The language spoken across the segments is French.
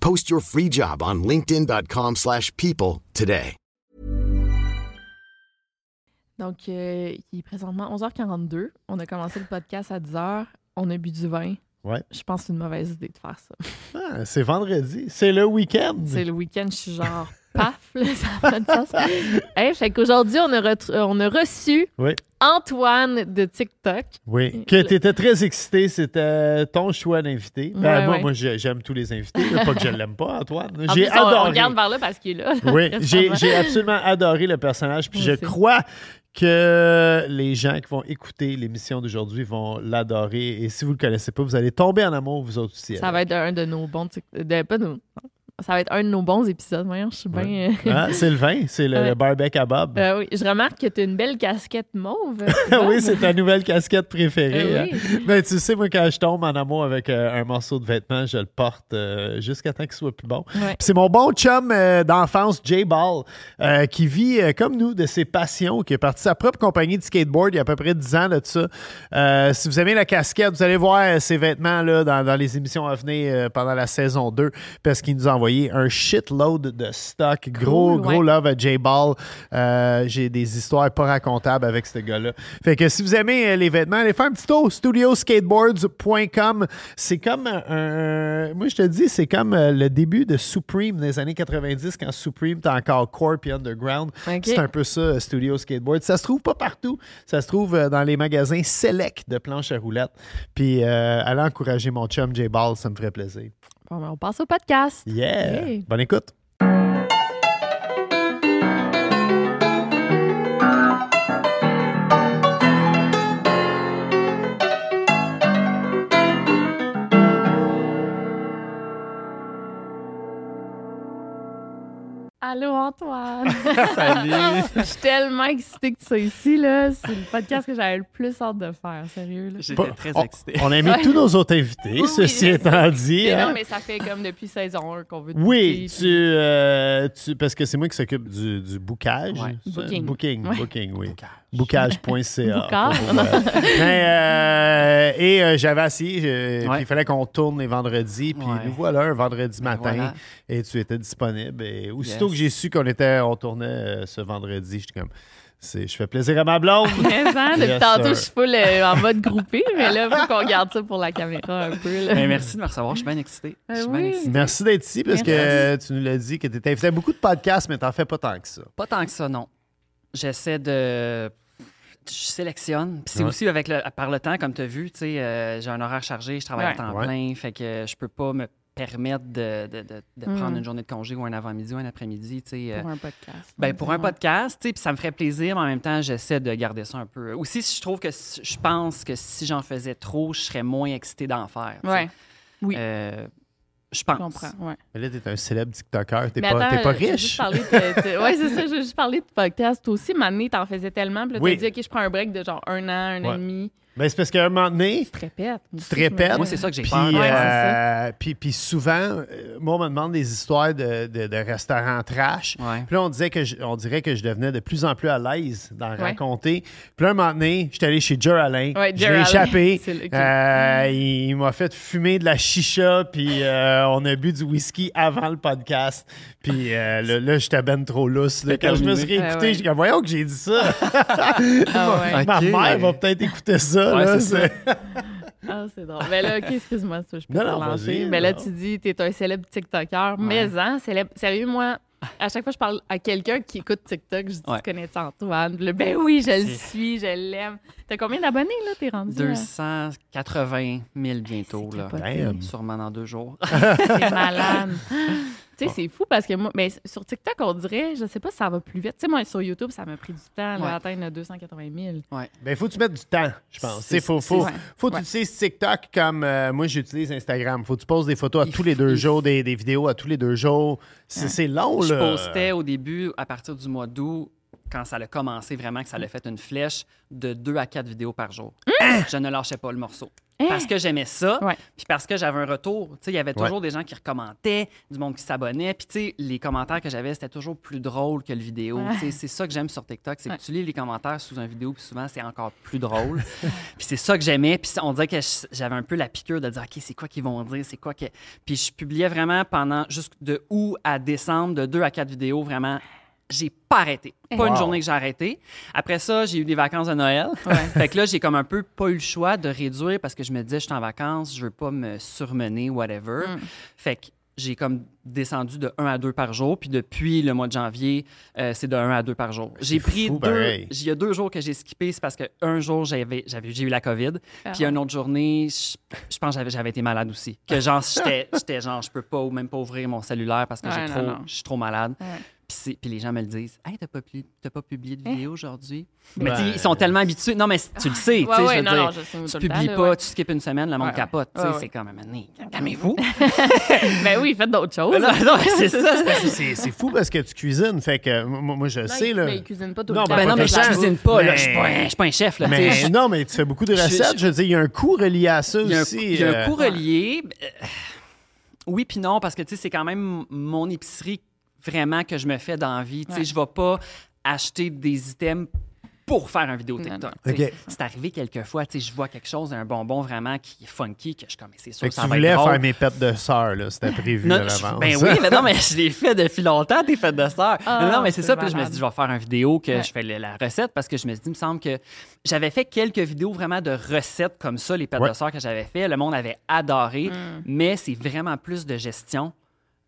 Post your free job on linkedin.com/people slash people today. Donc, euh, il est présentement 11h42. On a commencé le podcast à 10h. On a bu du vin. Ouais. Je pense que c'est une mauvaise idée de faire ça. Ah, c'est vendredi. C'est le week-end. C'est le week-end, je suis genre paf, là, ça n'a pas de sens. Hey, fait qu'aujourd'hui, on, a on a reçu Oui. Antoine de TikTok. Oui. Que tu étais très excité. C'était ton choix d'invité. Ben, Ouais, moi, ouais. moi j'ai- j'aime tous les invités. Pas que je l'aime pas, Antoine. J'ai on- adoré. regarde vers là parce qu'il est là. Oui, j'ai absolument adoré le personnage. Puis je crois que les gens qui vont écouter l'émission d'aujourd'hui vont l'adorer. Et si vous le connaissez pas, vous allez tomber en amour, vous autres aussi. Ça va être un de nos bons. de- pas Ça va être un de nos bons épisodes. Voyons, je suis bien. euh, Hein? C'est le vin, c'est le, Ouais. le barbecue à Bob. Euh, oui, je remarque que tu as une belle casquette mauve. oui, c'est ta nouvelle casquette préférée. Euh, hein. oui. Ben, tu sais, moi, quand je tombe en amour avec euh, un morceau de vêtement, je le porte jusqu'à temps qu'il soit plus bon. Ouais. C'est mon bon chum d'enfance, Jay Ball, qui vit comme nous de ses passions, qui est parti sa propre compagnie de skateboard il y a à peu près 10 ans de ça. Si vous aimez la casquette, vous allez voir ses vêtements là, dans, dans les émissions à venir pendant la saison 2 parce qu'il nous a envoyé un shitload de stock. Gros, Cool, gros ouais. love à J Ball. Euh, J'ai des histoires pas racontables avec ce gars-là. Fait que si vous aimez euh, les vêtements, allez faire un petit tour. Studioscateboards.com. C'est comme un, un- Moi, je te dis, c'est comme euh, le début de Supreme des années 90 quand Supreme était encore core puis underground. C'est un peu ça, euh, Studio Skateboard. Ça se trouve pas partout. Ça se trouve euh, dans les magasins select de planches à roulettes. Puis euh, allez encourager mon chum J Ball, ça me ferait plaisir. On passe au podcast. Yeah! Hey. Bonne écoute. Allô, Antoine. Salut! Je suis tellement excitée que tu sois ici. là. C'est le podcast que j'avais le plus hâte de faire. Sérieux. Là. J'étais Pas- très on, excité. on a mis tous nos autres invités, Oui, ceci oui, étant dit. Mais hein. non, mais ça fait comme depuis saison 1 qu'on veut te Oui, tu, euh, tu- parce que c'est moi qui s'occupe du, du bookage. Ouais. ça? Booking. Booking, Ouais. booking, oui. Bookage. pour, euh, mais, euh, et euh, j'avais assis, Ouais. puis il fallait qu'on tourne les vendredis, puis Ouais. nous voilà un vendredi Ben matin, voilà. et tu étais disponible. Et aussitôt Yes. que j'ai su qu'on était, on tournait euh, ce vendredi, j'étais comme, c'est, je fais plaisir à ma blonde. Mais hein, depuis Yes, tantôt, sir. je suis full euh, en mode groupé, mais là, il faut qu'on garde ça pour la caméra un peu. Là. Ben, merci de me recevoir. Je suis bien excité. Je suis Ben bien oui. excité. Merci d'être ici, parce que tu nous l'as dit, que tu étais invité à beaucoup de podcasts, mais t'en fais pas tant que ça. Pas tant que ça, non. J'essaie de. Je sélectionne. Puis c'est Ouais. aussi avec le, par le temps, comme tu as vu, tu sais, euh, j'ai un horaire chargé, je travaille Ouais. à temps Ouais. plein, fait que je peux pas me permettre de, de- de- de Mm. prendre une journée de congé ou un avant-midi ou un après-midi, tu sais. euh, Pour un podcast. Ben, pour un podcast, tu sais, puis ça me ferait plaisir, mais en même temps, j'essaie de garder ça un peu. Aussi, je trouve que si- je pense que si j'en faisais trop, je serais moins excité d'en faire. Oui. Euh, je Je pense. comprends. Ouais. Mais là, t'es un célèbre TikToker, t'es pas, t'es pas euh, riche. ouais, c'est ça. Je veux juste parler de podcast. Toi aussi, Mané, t'en faisais tellement. Puis là, Oui. t'as dit, OK, je prends un break de genre un an, un an Ouais. et demi. Ben, c'est parce qu'à un moment donné, Tu te répètes. tu te répètes. Moi, c'est ça que j'ai Puis, peur. Ouais, euh, puis, puis souvent, euh, moi, on me demande des histoires de, de- de restaurants trash. Ouais. Puis là, on, disait que je- on dirait que je devenais de plus en plus à l'aise d'en Ouais. raconter. Puis là, un moment donné, j'étais allé chez Jer Alain. Ouais, je Jer l'ai Alain. échappé. Euh, il il m'a fait fumer de la chicha, puis euh, on a bu du whisky avant le podcast. Puis euh, là, là, j'étais ben trop lousse. là. Quand je me suis réécouté, Ah ouais. j'ai dit, voyons que j'ai dit ça. Ah ouais. Ma mère va peut-être écouter ça. Ouais, là, c'est Ah, c'est drôle. Mais là, OK, excuse-moi, ça, je peux Non, te non, lancer. Mais là, non. tu dis, t'es un célèbre TikToker. Mais, hein, célèbre. Sérieux, moi, à chaque fois que je parle à quelqu'un qui écoute TikTok, je dis Ouais. Tu connais Antoine là, Ben oui, je le suis, je l'aime. T'as combien d'abonnés, là T'es rendu à- 280 000 bientôt, là. Sûrement dans deux jours. C'est malade. tu sais, c'est fou parce que moi, mais sur TikTok, on dirait, je sais pas si ça va plus vite. Tu sais, moi, sur YouTube, ça m'a pris du temps là, Ouais. à atteindre le 280 000. Ben, faut que tu mettes du temps, je pense. C'est- Il faut, faut, c'est- faut que ouais. tu utilises TikTok comme euh, moi, j'utilise Instagram. faut que tu poses des photos à Il tous les deux il jours, des, des vidéos à tous les deux jours. C'est long, Je là. postais au début, à partir du mois d'août, quand ça a commencé vraiment, que ça a fait une flèche, de deux à quatre vidéos par jour. Je ne lâchais pas le morceau. Parce que j'aimais ça, puis parce que j'avais un retour. Tu sais, il y avait Ouais. toujours des gens qui recommentaient, du monde qui s'abonnait. Puis, tu sais, les commentaires que j'avais, c'était toujours plus drôle que le vidéo. Ouais. Tu sais, C'est ça que j'aime sur TikTok, c'est Ouais. que tu lis les commentaires sous une vidéo, puis souvent, c'est encore plus drôle. puis c'est ça que j'aimais. Puis on dirait que j'avais un peu la piqûre de dire, OK, c'est quoi qu'ils vont dire, c'est quoi que. Puis je publiais vraiment pendant, juste de août à décembre, de deux à quatre vidéos, vraiment. J'ai pas arrêté. Pas Wow. une journée que j'ai arrêté. Après ça, j'ai eu des vacances de Noël. fait que là, j'ai comme un peu pas eu le choix de réduire parce que je me disais, je suis en vacances, je veux pas me surmener, whatever. Mm. Fait que j'ai comme descendu de 1 à 2 par jour. Puis depuis le mois de janvier, euh, c'est de 1 à 2 par jour. J'ai pris fou, deux. pareil. Il y a deux jours que j'ai skippé, c'est parce qu'un jour, j'avais, j'avais, j'ai eu la COVID. Puis une autre journée, je, je pense que j'avais, j'avais été malade aussi. Que genre, j'étais, j'étais genre, je peux pas ou même pas ouvrir mon cellulaire parce que Ouais, j'ai trop, je suis trop malade. Ouais. Puis, les gens me le disent. Hey, t'as pas, pu- t'as pas publié de Hein? vidéo aujourd'hui? Mais Ben- ils sont tellement habitués. Non, mais tu le sais. tu sais, Ouais, je ouais, veux non, dire, non, je sais, tu temps, publies pas, ouais. tu skippes une semaine, le monde Ouais, capote. ouais, ouais. C'est comme, calmez-vous. ben oui, faites d'autres choses. non, non, c'est ça. c'est- fou parce que tu cuisines. Fait que moi, moi, je Non, sais, là. mais il cuisine pas tout Non, le temps. ben Ben non, mais je cuisine pas. Je suis pas, un- je suis pas un chef. Non, mais tu fais beaucoup de recettes. je- veux dire, il y a un coût relié à ça aussi. il y a un euh, coût relié. Euh, oui, puis non, parce que tu sais, c'est quand même mon épicerie vraiment que je me fais d'envie. Tu sais, Ouais. je vais pas acheter des items pour faire une vidéo TikTok. C'est arrivé quelques fois, tu sais, je vois quelque chose, un bonbon vraiment qui est funky, que je comme, mais c'est sûr Fait que ça tu va voulais être drôle. faire mes pets de sœur, là. C'était prévu Non, je- l'avance. ben oui, mais non, mais je l'ai fait depuis longtemps, tes fêtes de sœur. Ah, non, non, mais c'est ça. Puis je me suis dit, je vais faire une vidéo que Ouais. je fais la recette parce que je me suis dit, il me semble que j'avais fait quelques vidéos vraiment de recettes comme ça, les pêtes Ouais. de sœur que j'avais fait. Le monde avait adoré, Mm. mais c'est vraiment plus de gestion.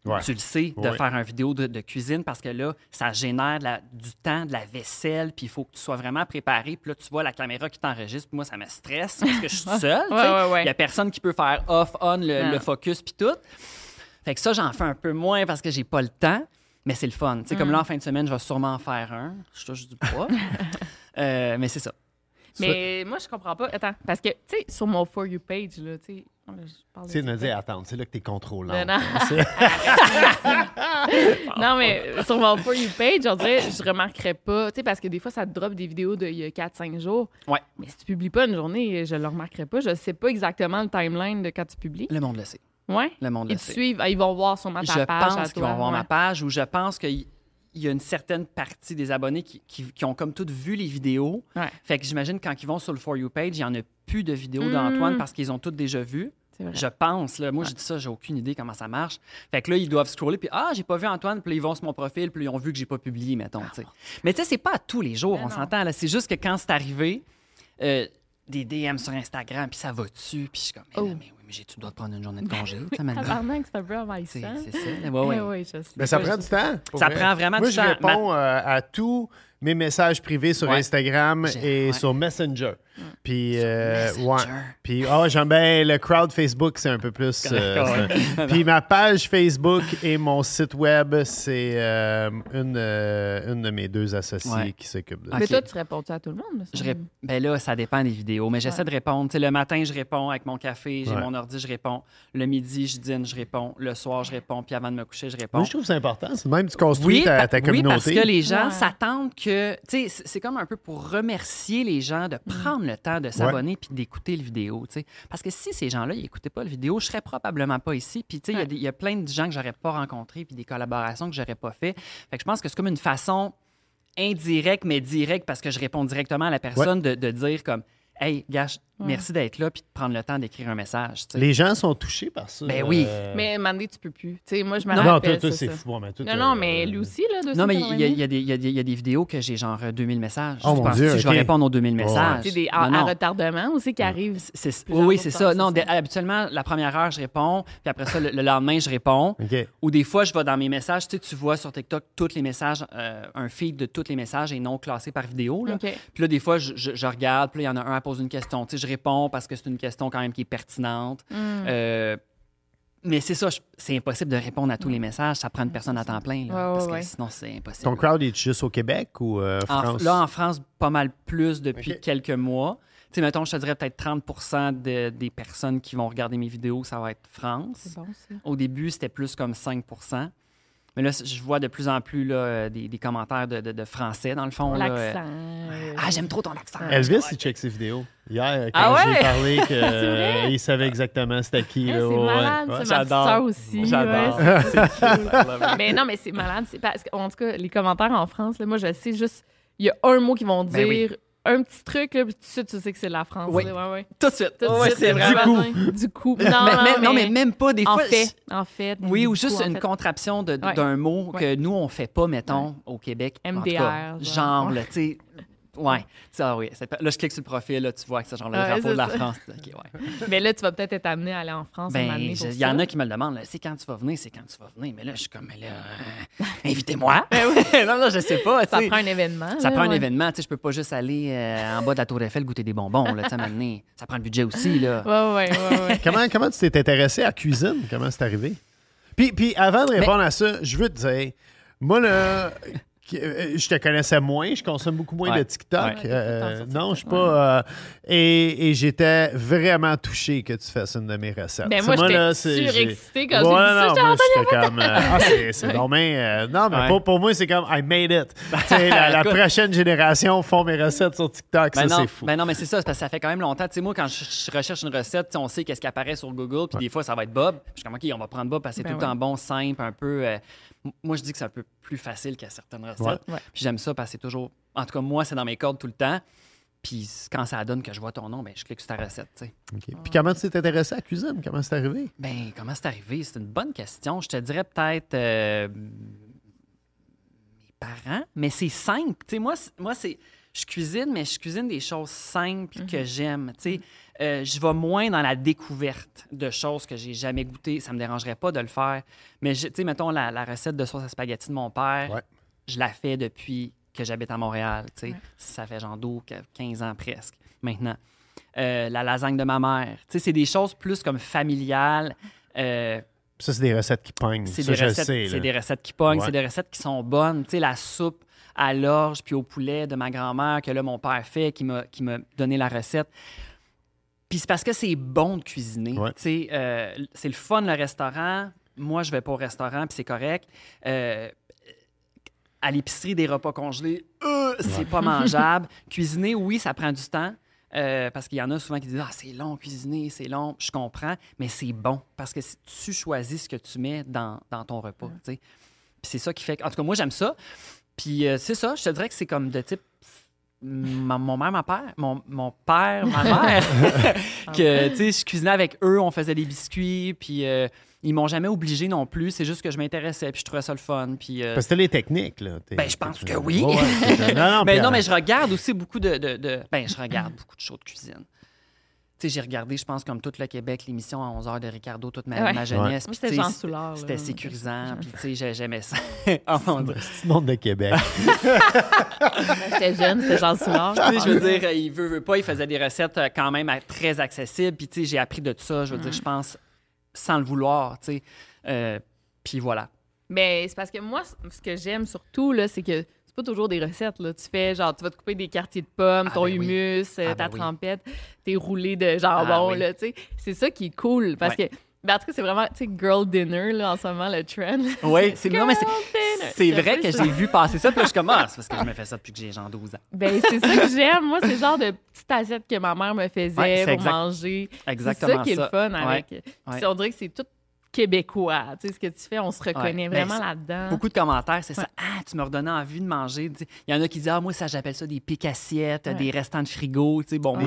Ouais. Tu le sais, de Ouais. faire une vidéo de, de cuisine parce que là, ça génère la- du temps, de la vaisselle, puis il faut que tu sois vraiment préparé. Puis là, tu vois la caméra qui t'enregistre, puis moi, ça me stresse parce que je suis seule. tu Ouais, sais. ouais, ouais. Il y a personne qui peut faire off, on, le, focus, puis tout. Fait que ça, j'en fais un peu moins parce que j'ai pas le temps, mais c'est le fun. Sais, Mm. Comme là, en fin de semaine, je vais sûrement en faire un. Je touche du poids. Euh, mais c'est ça. Mais moi, je comprends pas. Attends, parce que, tu sais, sur mon For You page, là, tu sais. Je Tu sais, dire, attends, c'est là que t'es contrôlant. Non, non. Non, mais sur mon For You page, on dirait, je remarquerais pas. Tu sais, parce que des fois, ça te drop des vidéos d'il y a 4-5 jours. Ouais. Mais si tu publies pas une journée, je le remarquerai pas. Je sais pas exactement le timeline de quand tu publies. Le monde le sait. Ouais? Le monde Ils le te sait. suivent. Ah, Ils vont voir ta je page. à pense qu'ils vont voir ouais. ma page ou je pense qu'il y a une certaine partie des abonnés qui, qui- qui ont comme toutes vu les vidéos. Ouais. Fait que j'imagine quand ils vont sur le For You page, il n'y en a plus de vidéos Mm. d'Antoine parce qu'ils ont toutes déjà vues. Je pense, là. Moi, j'ai dit ça, j'ai aucune idée comment ça marche. Fait que là, ils doivent scroller, puis ah, j'ai pas vu Antoine, puis là, ils vont sur mon profil, puis ils ont vu que j'ai pas publié, mettons, sais. Mais tu sais, c'est pas à tous les jours, Mais on s'entend, là. C'est juste que quand c'est arrivé, euh, des DM sur Instagram, puis ça va dessus, puis je suis comme, mais, là, Oh. mais oui, mais j'ai, tu dois te prendre une journée de congé. Tabarnak, c'est un peu C'est envahissant. c'est ça. Ouais, ouais. Eh oui, je sais. Mais ça Ouais, prend je du temps. Ça vrai. prend vraiment Moi, du je temps. réponds euh, à tous mes messages privés sur Ouais. Instagram et ouais. sur Messenger. Puis, Sur euh, Messenger. Puis, oh, j'aime bien le crowd Facebook, c'est un peu plus. euh, Puis, ma page Facebook et mon site web, c'est euh, une, euh, une de mes deux associés Ouais. qui s'occupe de ça. Ok. Mais toi, tu réponds à tout le monde? Je Ben là, ça dépend des vidéos, mais j'essaie Ouais. de répondre. Tu sais, le matin, je réponds avec mon café, j'ai Ouais. mon ordi, je réponds. Le midi, je dîne, je réponds. Le soir, je réponds. Puis avant de me coucher, je réponds. Moi, je trouve que c'est important. C'est même tu construis Oui, ta, ta oui, communauté. parce que les gens Ouais. s'attendent que. Tu sais, c'est comme un peu pour remercier les gens de prendre le temps de s'abonner puis d'écouter le vidéo. tu sais. Parce que si ces gens-là, ils n'écoutaient pas le vidéo, je serais probablement pas ici. Puis, tu sais, il y a y, plein de gens que j'aurais pas rencontrés puis des collaborations que j'aurais pas fait. Fait que je pense que c'est comme une façon indirecte, mais directe, parce que je réponds directement à la personne de, de dire comme. Hey, gars, merci d'être là puis de prendre le temps d'écrire un message. Les gens sont touchés par ça. Ben oui. euh, Mais Mandé, tu peux plus. Tu sais, moi, je me Non, toi, toi, c'est fou. Bon, mais toi, Non, non, mais lui aussi, là, Non, mais il y, a- 280 il y a des- il y a des- il y a des vidéos que j'ai genre euh, 2000 messages. Oh, Tu mon Dieu, je vais répondre aux 2000 Ouais. messages? Tu sais, des, à, Non, à non. retardement aussi qui arrivent. Oui, c'est de ça. Non, ça. habituellement, la première heure, je réponds, puis après ça, le, le lendemain, je réponds. OK. Ou des fois, je vais dans mes messages, tu sais, tu vois sur TikTok tous les messages, euh, un feed de tous les messages et non classés par vidéo. Là. Puis là, des fois, je, je- je regarde, puis là, il y en a un à poser une question. Tu sais, je réponds parce que c'est une question quand même qui est pertinente. Mm. Euh, mais c'est ça, c'est impossible de répondre à tous les messages. Ça prend une personne à temps plein, là, Ouais, ouais, parce que ouais. sinon, c'est impossible. Ton crowd est juste au Québec ou euh, En- France? là, en France, pas mal plus depuis quelques mois. Tu sais, mettons, je te dirais peut-être 30 de- des personnes qui vont regarder mes vidéos, ça va être France. C'est bon, ça. Au début, c'était plus comme 5 Mais là, je vois de plus en plus là, euh, des, des commentaires de, de- de français, dans le fond. là, euh, L'accent. Ah, j'aime trop ton accent. Elvis, il check ses vidéos. Hier, quand Ah ouais? j'ai parlé que, euh, il savait exactement c'était qui. C'est ouais, malade, ouais. c'est ma petite aussi. J'adore. ouais, C'est mais non, mais c'est malade. C'est parce qu'en tout cas, les commentaires en France, là, moi, je sais juste, il y a un mot qu'ils vont dire, Ben oui. un petit truc, là, puis tout de suite, tu sais que c'est de la France. Oui. là, ouais, ouais. Tout de suite. Tout de Ouais, suite, c'est du vraiment. coup. Du coup. Non, Mais- non, mais- non, mais même pas des en fois. fait, en fait. Oui, ou juste en une fait. contraption d'un mot que Ouais. nous, on fait pas, mettons, au Québec. En tout MDR, cas, genre. tu sais. Ouais. Ça, oui. Là, je clique sur le profil, là, tu vois que c'est genre le Ouais, drapeau de la ça. France. OK, ouais. Mais là, tu vas peut-être être amené à aller en France Ben, il y en a qui me le demandent, là, c'est quand tu vas venir, c'est quand tu vas venir. Mais là, je suis comme, mais là, euh, invitez-moi. non, non, je sais pas. Ça prend un événement. Ça là, prend un événement. Tu sais, je peux pas juste aller euh, en bas de la Tour Eiffel goûter des bonbons. Là, ça prend le budget aussi. Là. Ouais, ouais, ouais, ouais. Comment, comment tu t'es intéressé à la cuisine? Comment c'est arrivé? Puis, puis avant de répondre à ça, je veux te dire, moi, là, je te connaissais moins, je consomme beaucoup moins Ouais. de TikTok. Ouais. Euh, non, je suis TikTok. pas. euh, et et j'étais vraiment touché que tu fasses une de mes recettes. Ben, moi, j'étais là, c'est- j'ai- surexcitée quand Ouais, j'ai vu ça. non, comme. euh, ah, c'est bien, euh, non, mais Ouais. pour, pour moi, c'est comme I made it. Sais, la, prochaine génération font mes recettes sur TikTok. Ben ça, non, c'est fou. ben non, mais c'est ça, parce que ça fait quand même longtemps. Tu sais, moi, quand je, je recherche une recette, on sait qu'est-ce qui apparaît sur Google, puis des fois, ça va être Bob. Je suis comme, OK, on va prendre Bob parce que c'est Ben tout le temps bon, simple, un peu. Moi, je dis que c'est un peu plus facile qu'à certaines recettes. Ouais. Ouais. Puis j'aime ça parce que c'est toujours. En tout cas, moi, c'est dans mes cordes tout le temps. Puis quand ça donne que je vois ton nom, ben, je clique sur ta recette, tu sais. OK. Puis comment tu t'es intéressé à la cuisine? Comment c'est arrivé? Ben, comment c'est arrivé? C'est une bonne question. Je te dirais peut-être euh, mes parents, mais c'est simple. Tu sais, moi, c'est- moi c'est. Je cuisine, mais je cuisine des choses simples que j'aime. Tu sais, Euh, je vais moins dans la découverte de choses que j'ai jamais goûtées. Ça me dérangerait pas de le faire. Mais, tu sais, mettons la, la recette de sauce à spaghetti de mon père, Ouais. je la fais depuis que j'habite à Montréal. tu sais. Ça fait genre 12, 15 ans presque maintenant. Euh, la lasagne de ma mère. Tu sais, c'est des choses plus comme familiales. Euh, Ça, c'est des recettes qui pognent. c'est Ça, des, je le recettes, sais, c'est là. des recettes qui pognent, Ouais. c'est des recettes qui sont bonnes. Tu sais, la soupe à l'orge puis au poulet de ma grand-mère que là, mon père fait, qui m'a donné la recette. Puis c'est parce que c'est bon de cuisiner. Ouais. Euh, c'est le fun, le restaurant. Moi, je vais pas au restaurant, puis c'est correct. Euh, à l'épicerie, des repas congelés, euh, c'est pas mangeable. Cuisiner, oui, ça prend du temps. euh, parce qu'il y en a souvent qui disent Ah, c'est long, cuisiner, c'est long. Je comprends, mais c'est bon. Parce que si tu choisis ce que tu mets dans, dans ton repas. Puis c'est ça qui fait. que- En tout cas, moi, j'aime ça. Puis euh, c'est ça, je te dirais que c'est comme de type. Ma- mon mère, ma père, mon, mon père, ma mère, que, tu sais, je cuisinais avec eux, on faisait des biscuits, puis euh, ils m'ont jamais obligé non plus, c'est juste que je m'intéressais, puis je trouvais ça le fun, puis... euh, Parce que t'as les techniques, là. Ben, je pense que oui. Ouais, non, non, ben puis, non, mais je regarde aussi beaucoup de... de- de- Ben, je regarde beaucoup de shows de cuisine. J'ai regardé, je pense, comme tout le Québec, l'émission à 11h de Ricardo toute ma, Ouais. ma jeunesse. C'était Jean c'était- Soulard, C'était sécurisant, puis tu sais, j'ai- j'aimais ça. oh mon Dieu. C'est le monde de Québec. J'étais jeune, c'était Jean Soulard. Tu sais, je veux dire, euh, il veut, veut pas, il faisait des recettes euh, quand même très accessibles. Puis, tu sais, j'ai appris de tout ça, je veux dire, je pense, sans le vouloir, tu sais. Euh, puis voilà. Mais c'est parce que moi, ce que j'aime surtout, là, c'est que c'est pas toujours des recettes. Là. Tu fais, genre, tu vas te couper des quartiers de pommes, Ah, ton ben humus, euh, Ah, ta ben oui. trempette, tes roulés de jambon, Ah, là. C'est ça qui est cool. Parce Ouais. que, ben, en tout cas, c'est vraiment, tu sais, girl dinner, là, en ce moment, le trend. Oui, c'est non, mais c'est- vrai que j'ai vu passer ça, puis là, je commence, parce que je me fais ça depuis que j'ai genre 12 ans. Ben, c'est ça que j'aime. Moi, c'est le genre de petite assiette que ma mère me faisait Ouais, pour exact- manger. Exactement C'est ça qui est le fun avec. Ouais. On dirait que c'est tout québécois. Tu sais, ce que tu fais, on se reconnaît Ouais, vraiment ben, là-dedans. Beaucoup de commentaires, c'est ça. Ah, tu me redonnais envie de manger. Il y en a qui disent, ah, moi, ça, j'appelle ça des pics assiettes, Ouais. des restants de frigo. Tu sais, bon, moi,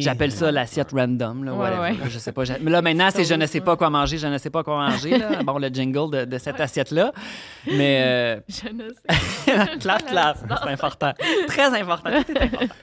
j'appelle ça l'assiette random. Là, Ouais, whatever, ouais. là, Je sais pas. Mais là, maintenant, c'est je ne sais pas quoi manger, je ne sais pas quoi manger. Là. Bon, le jingle de, de cette assiette-là. Mais euh, Je ne sais. clap, clap, c'est important. Très important.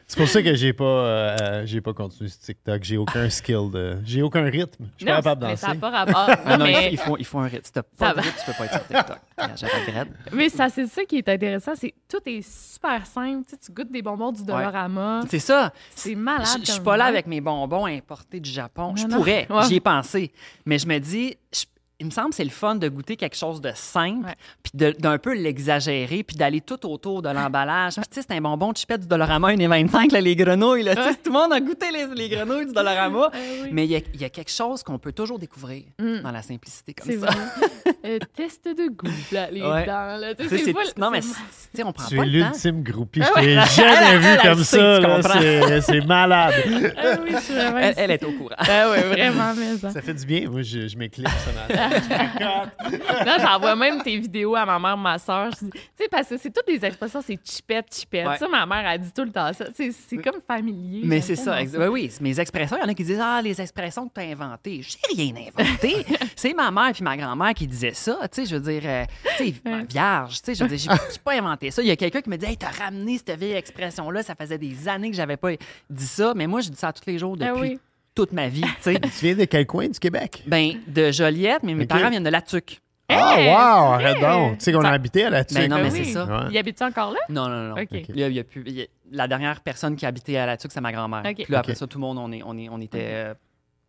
C'est pour ça que j'ai pas, euh, j'ai pas continué sur TikTok. J'ai aucun skill de. J'ai aucun rythme. Je suis pas capable de danser. ça n'a pas rapport. Mais, il faut, il faut un rythme. Si t'as pas de rythme, tu peux pas être sur TikTok. Je regrette. mais ça, c'est ça qui est intéressant. C'est tout est super simple. Tu, sais, tu goûtes des bonbons du Dollarama. C'est ça. C'est malade. Je, suis pas là avec mes bonbons importés du Japon. Je pourrais, j'y ai pensé. Mais je me dis, je- il me semble que c'est le fun de goûter quelque chose de simple, Ouais. puis de- d'un peu l'exagérer, puis d'aller tout autour de l'emballage. Puis tu sais, c'est un bonbon de chipette du Dollarama 1,25, là, les grenouilles. Là, Tu sais, Ouais. Tout le monde a goûté les, les grenouilles du Dollarama. Ah oui. Mais il y a, il y a quelque chose qu'on peut toujours découvrir Mm. dans la simplicité comme C'est ça. vrai. Euh, test de goût, là, les Ouais. dents. Là. Tu Tu c'est full- non, mais tu sais, on prend Tu pas es le temps. l'ultime groupie. Ah Je t'ai jamais Elle, vu comme ça. tu. C'est malade. Ah oui, je suis vraiment... Elle, elle est au courant. Ah oui, vraiment, mais ça. Ça fait du bien. Moi, je, je m'éclipse. Ça. Là, j'envoie même tes vidéos à ma mère, ma soeur. Tu sais, parce que c'est toutes les expressions, c'est chipette, chipette. Ouais. Ça, ma mère, elle dit tout le temps ça. C'est c'est comme familier. Mais c'est ça. tellement ex- oui, oui, c'est mes expressions. Il y en a qui disent Ah, les expressions que tu as inventées. J'ai rien inventé. c'est ma mère puis ma grand-mère qui disaient ça. Tu sais, je veux dire, euh, tu sais, vierge. Tu sais, je veux dire, j'ai j'ai pas inventé ça. Il y a quelqu'un qui me dit Hey, t'as ramené cette vieille expression-là. Ça faisait des années que j'avais pas dit ça. Mais moi, je dis ça tous les jours depuis Ah oui. Toute ma vie. Tu viens de quel coin du Québec? ben, de Joliette, mais mes parents viennent de Latuc. Ah, Hey, wow! Arrête donc. Tu sais qu'on a habité à la Ben non, mais oui. c'est ça. Ouais. Il habite encore là? Non, non, non. OK. Il y a- il y a plus- il y a- la dernière personne qui habitait à Latuc, c'est ma grand-mère. OK. Puis là, après ça, tout le monde, on, est, on, est, on était euh,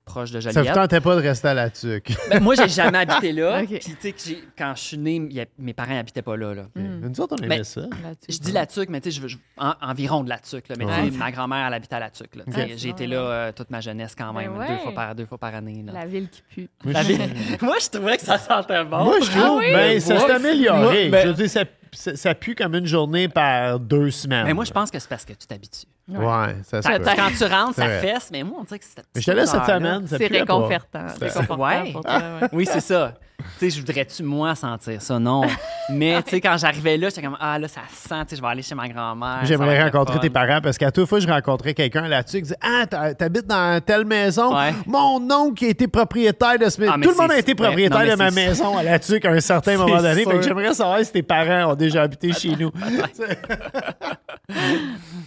proche de Ça vous tentait pas de rester à la tuque? Ben, moi, j'ai jamais habité là. Puis, tu sais, quand je suis né, a- mes parents n'habitaient pas là. là. Mais Nous autres, on aimait Ben, ça. Je dis la tuque, mais tu sais, je veux- je- en- environ de la tuque. Là. Mais Ouais. ma grand-mère, elle habitait à la tuque. J'ai été là euh, toute ma jeunesse quand Ben même, ouais. deux, fois par, deux fois par année. là. La ville qui pue. Moi, La je- vie- moi, je trouvais que ça sentait bon. Moi, je trouve, oui? ben, ça s'est amélioré. moi, ben- je veux dire, ça, ça, ça pue comme une journée par deux semaines. Mais moi, je pense que c'est parce que tu t'habitues. Ouais, ça se Quand- peut. Quand tu rentres, ça fesse, mais moi, on dirait que c'est Mais j'étais là cette odeur-là. semaine. ça C'est réconfortant. C'est réconfortant Ouais. pour toi, ouais. Oui, c'est ça. Tu sais, je voudrais-tu, moi, sentir ça? Non. Mais, tu sais, quand j'arrivais là, j'étais comme, ah, là, ça sent, tu sais, je vais aller chez ma grand-mère. J'aimerais rencontrer tes parents parce qu'à toute fois je rencontrais quelqu'un là-dessus qui disait Ah, t'habites dans telle maison? Ouais. Mon oncle qui a été propriétaire de ce maison. Ah, mais Tout le monde a été propriétaire non, de ma maison à la tuque à un certain moment donné. Fait que j'aimerais savoir si tes parents ont déjà habité chez nous.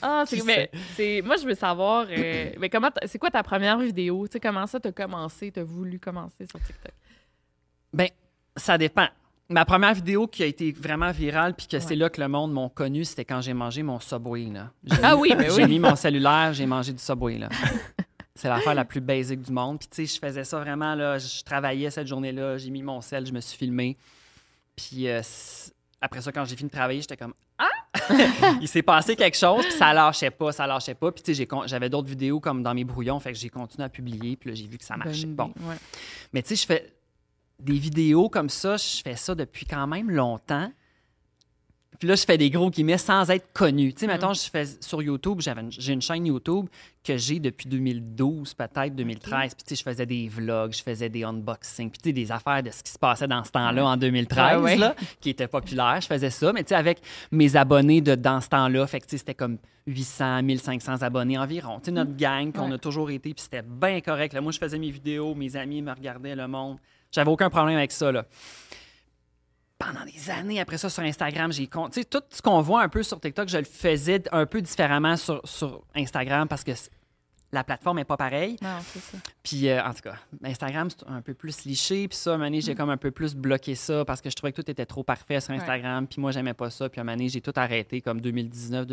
Ah, c'est, mais, c'est, moi, je veux savoir, euh, mais comment, c'est quoi ta première vidéo? Tu sais, comment ça t'as commencé, t'as voulu commencer sur TikTok? Ben, ça dépend. Ma première vidéo qui a été vraiment virale, puis que c'est là que le monde m'a connu, c'était quand j'ai mangé mon Subway. Là. J'ai Ah mis- oui, ben J'ai oui. mis mon cellulaire, j'ai mangé du Subway. Là. C'est l'affaire la plus basique du monde. Puis, tu sais, je faisais ça vraiment, là. Je travaillais cette journée-là, j'ai mis mon sel, je me suis filmé. Puis, euh, après ça, quand j'ai fini de travailler, j'étais comme Ah! Il s'est passé quelque chose, puis ça lâchait pas, ça lâchait pas. Puis, tu sais, j'avais d'autres vidéos comme dans mes brouillons, fait que j'ai continué à publier, puis là, j'ai vu que ça marchait. Bon. ouais. Mais tu sais, je fais des vidéos comme ça, je fais ça depuis quand même longtemps. Puis là, je fais des gros guillemets sans être connu. Tu sais, mettons, je fais sur YouTube, j'ai une chaîne YouTube que j'ai depuis 2012, peut-être 2013. Puis tu sais, je faisais des vlogs, je faisais des unboxings, puis tu sais, des affaires de ce qui se passait dans ce temps-là, en 2013, Ouais, ouais. là, qui était populaire. Je faisais ça, mais tu sais, avec mes abonnés de dans ce temps-là, fait que tu sais, c'était comme 800, 1500 abonnés environ. Tu sais, notre gang qu'on Ouais. a toujours été, puis c'était bien correct. Là, moi, je faisais mes vidéos, mes amis me regardaient, le monde. J'avais aucun problème avec ça, là pendant des années. Après ça sur Instagram, j'ai tout ce qu'on voit un peu sur TikTok, je le faisais un peu différemment sur, sur Instagram parce que la plateforme est pas pareille. Non, c'est ça. Puis euh, en tout cas, Instagram c'est un peu plus liché, puis ça, à un moment j'ai comme un peu plus bloqué ça parce que je trouvais que tout était trop parfait sur Instagram, puis moi j'aimais pas ça, puis à un moment donné, j'ai tout arrêté comme 2019,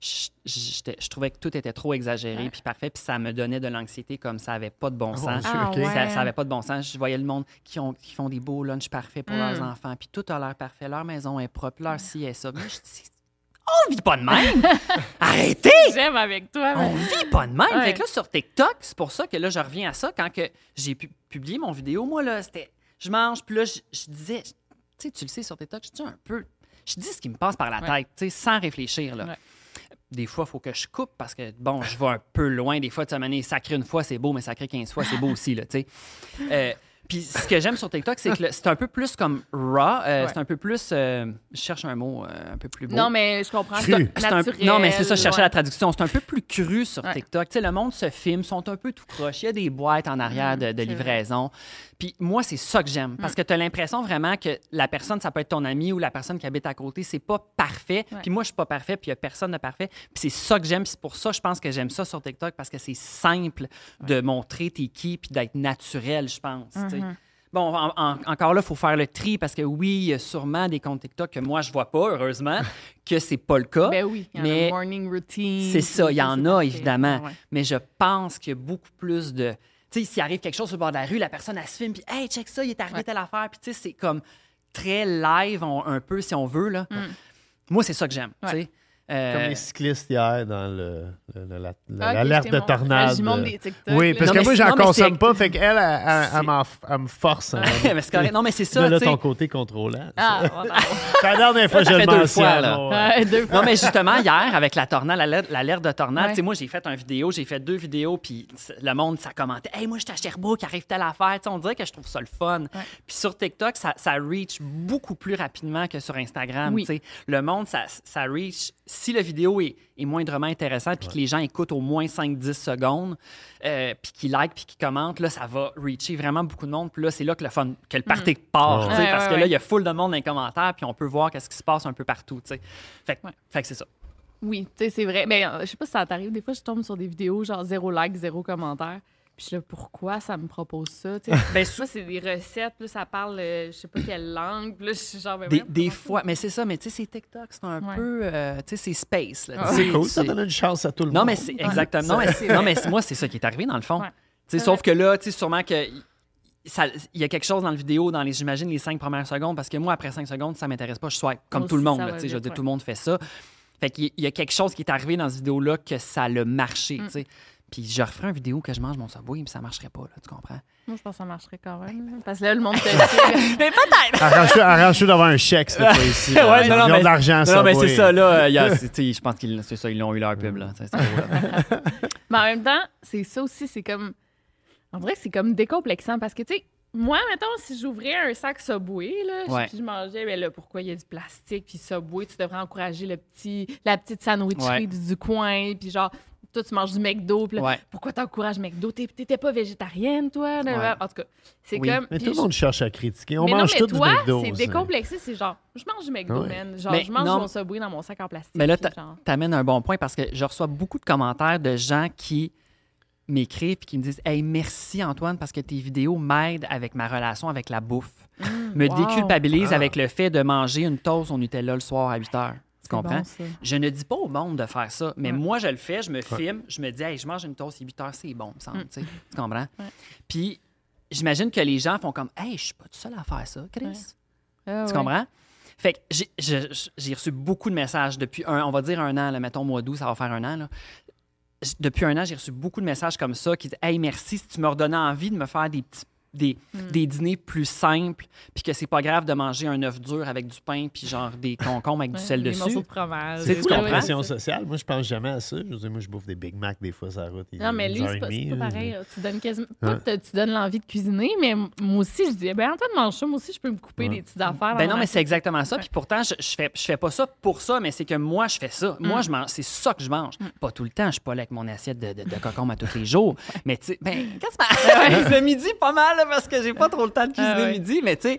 2020. Je, je trouvais que tout était trop exagéré Ouais. puis parfait, puis ça me donnait de l'anxiété comme ça avait pas de bon sens. Dieu, Ah. Ça, ça avait pas de bon sens. Je voyais le monde qui, ont, qui font des beaux lunchs parfaits pour Mm. leurs enfants, puis tout a l'air parfait. Leur maison est propre, leur ci et ça. Mais je dis, on vit pas de même! Arrêtez! J'aime avec toi. On vit pas de même! Ouais. Fait que là, sur TikTok, c'est pour ça que là, je reviens à ça. Quand que j'ai pu publié mon vidéo, moi, là, c'était. Je mange, puis là, je, je disais. Tu sais, tu le sais, sur TikTok, je dis un peu. Je dis ce qui me passe par la Ouais. tête, tu sais, sans réfléchir, là. Ouais. Des fois, il faut que je coupe parce que, bon, je vais un peu loin. Des fois, tu sais, sacré une fois, c'est beau, mais sacré 15 fois, c'est beau aussi, là, tu sais. Euh, Puis ce que j'aime sur TikTok, c'est que c'est un peu plus comme raw. euh, Ouais. C'est un peu plus. euh, je cherche un mot euh, un peu plus beau. Non, mais je comprends. Cru. C'est un- Naturel, non, mais c'est ça, je cherchais ouais. la traduction. C'est un peu plus cru sur Ouais. TikTok. Tu sais, le monde se filme, sont un peu tout croche. Il y a des boîtes en arrière de, de Mm, Mm. livraison. Puis moi, c'est ça que j'aime. Parce que tu as l'impression vraiment que la personne, ça peut être ton ami ou la personne qui habite à côté, c'est pas parfait. Ouais. Puis moi, je suis pas parfait, puis il y a personne de parfait. Puis c'est ça que j'aime. Puis c'est pour ça, je pense que j'aime ça sur TikTok, parce que c'est simple de montrer t'es qui, puis d'être naturel, je pense. Mm-hmm. Bon, en- en- encore là, il faut faire le tri parce que oui, il y a sûrement des comptes TikTok que moi, je vois pas, heureusement, que c'est pas le cas. Ben oui, il y en a mais morning routine. c'est ça, il y en a évidemment. Ouais. Mais je pense qu'il y a beaucoup plus de. Tu sais, s'il arrive quelque chose sur le bord de la rue, la personne, elle se filme, puis hey, check ça, il est arrivé Ouais. telle affaire. Puis tu sais, c'est comme très live, on- un peu, si on veut. Là. Moi, c'est ça que j'aime. Mm. Ouais. Euh, Comme les cyclistes hier dans le, le- le- Ah, ok, l'alerte je de montré. tornade. Ah, des TikTok, oui, parce Non, que moi, j'en consomme pas, fait qu'elle, elle, elle, elle elle me force. hein. mais c'est correct. Non, mais c'est ça. Là, ton côté contrôlant. Ah, voilà. C'est la dernière fois que Ça je le deux mentionne. fois, là. ouais. Ouais, deux fois. Non, mais justement, hier, avec la tornade, l'alerte l'alerte de tornade, Ouais. moi, j'ai fait une vidéo, j'ai fait deux vidéos, puis le monde, ça commentait Hey, moi, je suis à Sherbrooke, arrive telle affaire. Tu sais, on dirait que je trouve ça le fun. Puis sur TikTok, ça, ça reach beaucoup plus rapidement que sur Instagram. Oui. Le monde, ça, ça reach. Si la vidéo est, est moindrement intéressante, puis que les gens écoutent au moins 5-10 secondes, euh, puis qu'ils like, puis qu'ils commentent, là, ça va reacher vraiment beaucoup de monde. Puis là, c'est là que le fun, que le party part. Ouais, parce ouais, que là, il y a full de monde dans les commentaires, puis on peut voir qu'est-ce qui se passe un peu partout. tu sais. Fait, que- Ouais. fait que c'est ça. Oui, tu sais, c'est vrai. Mais euh, je sais pas si ça t'arrive. Des fois, je tombe sur des vidéos, genre zéro like, zéro commentaire. Puis là, pourquoi ça me propose ça? Tu sais, Ben, Moi, c'est des recettes, là, ça parle, euh, je sais pas quelle langue. Puis là, je suis genre, ben Des, fois, mais c'est ça, mais tu sais, c'est TikTok, c'est un Ouais. peu, euh, tu sais, c'est space. Là, Ah, C'est cool, ça donne une chance à tout le Non, monde. mais c'est exactement. Non, mais, c'est- non, mais moi, c'est ça qui est arrivé dans le fond. Ouais. Tu sais, sauf que là, tu sais, sûrement que. ça- Il y a quelque chose dans la vidéo, dans les, j'imagine, les cinq premières secondes, parce que moi, après cinq secondes, ça m'intéresse pas. Je swipe comme Moi tout le monde. ça là, va tu sais, je veux dire, tout le monde fait ça. Fait qu'il y- il y a quelque chose qui est arrivé dans cette vidéo-là que ça a marché, Mm. Puis je referais une vidéo que je mange mon subway, puis ça marcherait pas, là, tu comprends? Moi, je pense que ça marcherait quand même. là. Parce que là, le monde te. Mais peut-être! Arrange-toi d'avoir un chèque cette fois ici. Ouais, Ils non, non, ont mais- de l'argent, Non, ça. mais oui. c'est ça, là. euh, il y a- c'est- tu sais, je pense qu'ils c'est ça, ils l'ont eu leur pub, là. C'est- c'est beau, là. Mais en même temps, c'est ça aussi, c'est comme. En vrai, c'est comme décomplexant parce que, tu sais, moi, mettons, si j'ouvrais un sac Subway, là, Ouais. puis je mangeais, ben là, pourquoi il y a du plastique, puis Subway, tu devrais encourager le petit, la petite sandwicherie Ouais. du, du coin, puis genre, toi, tu manges du McDo, puis là, Ouais. pourquoi t'encourages McDo? T'étais pas végétarienne, toi? là, Ouais. En tout cas, c'est Oui. comme. Mais tout le je- monde cherche à critiquer. On mais mange non, tout mais du toi, McDo. c'est décomplexé, c'est genre, je mange du McDo, Ouais. man. Genre, Mais je mange non. mon Subway dans mon sac en plastique. Mais là, puis t'a- genre- t'amènes un bon point parce que je reçois beaucoup de commentaires de gens qui m'écrivent et qui me disent Hey, merci Antoine parce que tes vidéos m'aident avec ma relation avec la bouffe. me wow. déculpabilise Ah. avec le fait de manger une toast au Nutella le soir à 8 heures. Tu C'est comprends? bon. Je ne dis pas au monde de faire ça, mais Ouais. moi, je le fais, je me filme, je me dis, hey, je mange une toast à 8 heures, c'est bon, me semble, Mm. tu comprends? Puis, j'imagine que les gens font comme, hey, je suis pas tout seul à faire ça, Chris. Ouais. Ah, Tu ouais. comprends? Fait que j'ai- reçu beaucoup de messages depuis un, on va dire un an, là, mettons mois d'août, ça va faire un an. Là. Depuis un an, j'ai reçu beaucoup de messages comme ça qui disent Hey, merci, si tu me redonnais envie de me faire des petits. Des, Hmm. des dîners plus simples, puis que c'est pas grave de manger un œuf dur avec du pain, puis genre des concombres avec du sel des dessus. morceaux de fromage. C'est- comprends? pression sociale? Moi, je pense jamais à ça. Je veux dire, moi, je bouffe des Big Mac des fois sur la route. Non, mais lui, c'est pas, 10h30, c'est pas là. pareil. Tu donnes quasiment. Pas tu donnes l'envie de cuisiner, mais moi aussi, je dis, ben Antoine mange ça, moi aussi, je peux me couper des petites affaires. Ben non, ma mais c'est exactement ça. Puis pourtant, je, je fais, je fais pas ça pour ça, mais c'est que moi, je fais ça. Mm. Moi, je mange, c'est ça que je mange. Pas tout le temps. Je suis pas là avec mon assiette de, de, de à tous les jours. mais tu sais, ben, qu'est-ce que Le midi, pas mal, là, parce que j'ai pas trop le temps de cuisiner Ah ouais. midi, mais tu sais.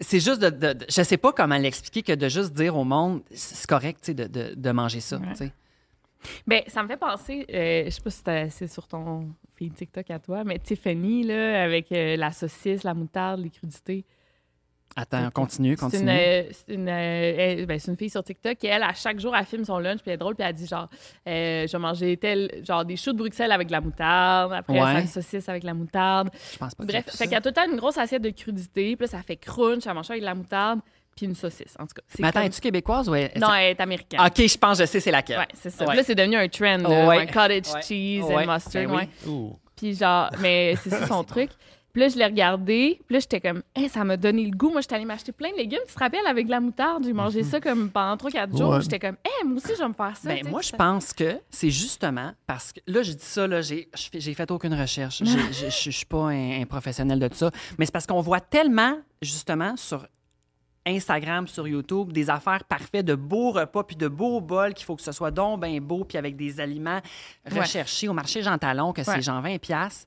C'est juste de, de- de- Je sais pas comment l'expliquer que de juste dire au monde, c'est correct, tu sais, de, de, de manger ça. Ouais. Ben, ça me fait penser, euh, je sais pas si c'est sur ton feed TikTok à toi, mais Tiffany, là, avec euh, la saucisse, la moutarde, les crudités. Attends, continue, C'est une, continue. euh, c'est une, euh, elle- ben, c'est une fille sur TikTok et elle, à chaque jour, elle filme son lunch, puis elle est drôle, puis elle dit genre, euh, je vais manger tel, genre des choux de Bruxelles avec de la moutarde, après Ouais. sa saucisse avec la moutarde. Je pense pas que Bref, vu fait ça. qu'il y a tout le temps une grosse assiette de crudités, puis là, ça fait crunch, elle mange ça avec de la moutarde, puis une saucisse, en tout cas. Mais attends, comme- es-tu québécoise ou est- Non, elle est américaine. OK, je pense, je sais, c'est laquelle. Ouais, c'est ça. Ouais. Là, c'est devenu un trend, là, un cottage Ouais. cheese Ouais. and mustard. Ben oui. Puis genre, mais c'est ça son truc. Puis là, je l'ai regardé. Puis là, j'étais comme, Hey, ça m'a donné le goût. Moi, j'étais allée m'acheter plein de légumes. Tu te rappelles, avec de la moutarde, j'ai mangé ça comme pendant 3-4 jours. Ouais. J'étais comme, Hey, moi aussi, je vais me faire ça. Ben, moi, je pense que c'est justement parce que là, je dis ça, là, j'ai je fais- j'ai fait aucune recherche. Je je suis pas un, un professionnel de ça. Mais c'est parce qu'on voit tellement, justement, sur Instagram, sur YouTube, des affaires parfaites, de beaux repas, puis de beaux bols, qu'il faut que ce soit donc bien beau, puis avec des aliments Ouais. recherchés au marché Jean Talon, que Ouais. c'est genre 20 pièces.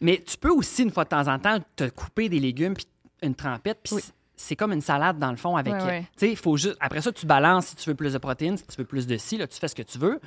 Mais tu peux aussi, une fois de temps en temps, te couper des légumes, puis une trempette, puis Oui. c'est- comme une salade, dans le fond, avec... Ouais, ouais. Tu sais, il faut juste... Après ça, tu balances si tu veux plus de protéines, si tu veux plus de ci, là, tu fais ce que tu veux.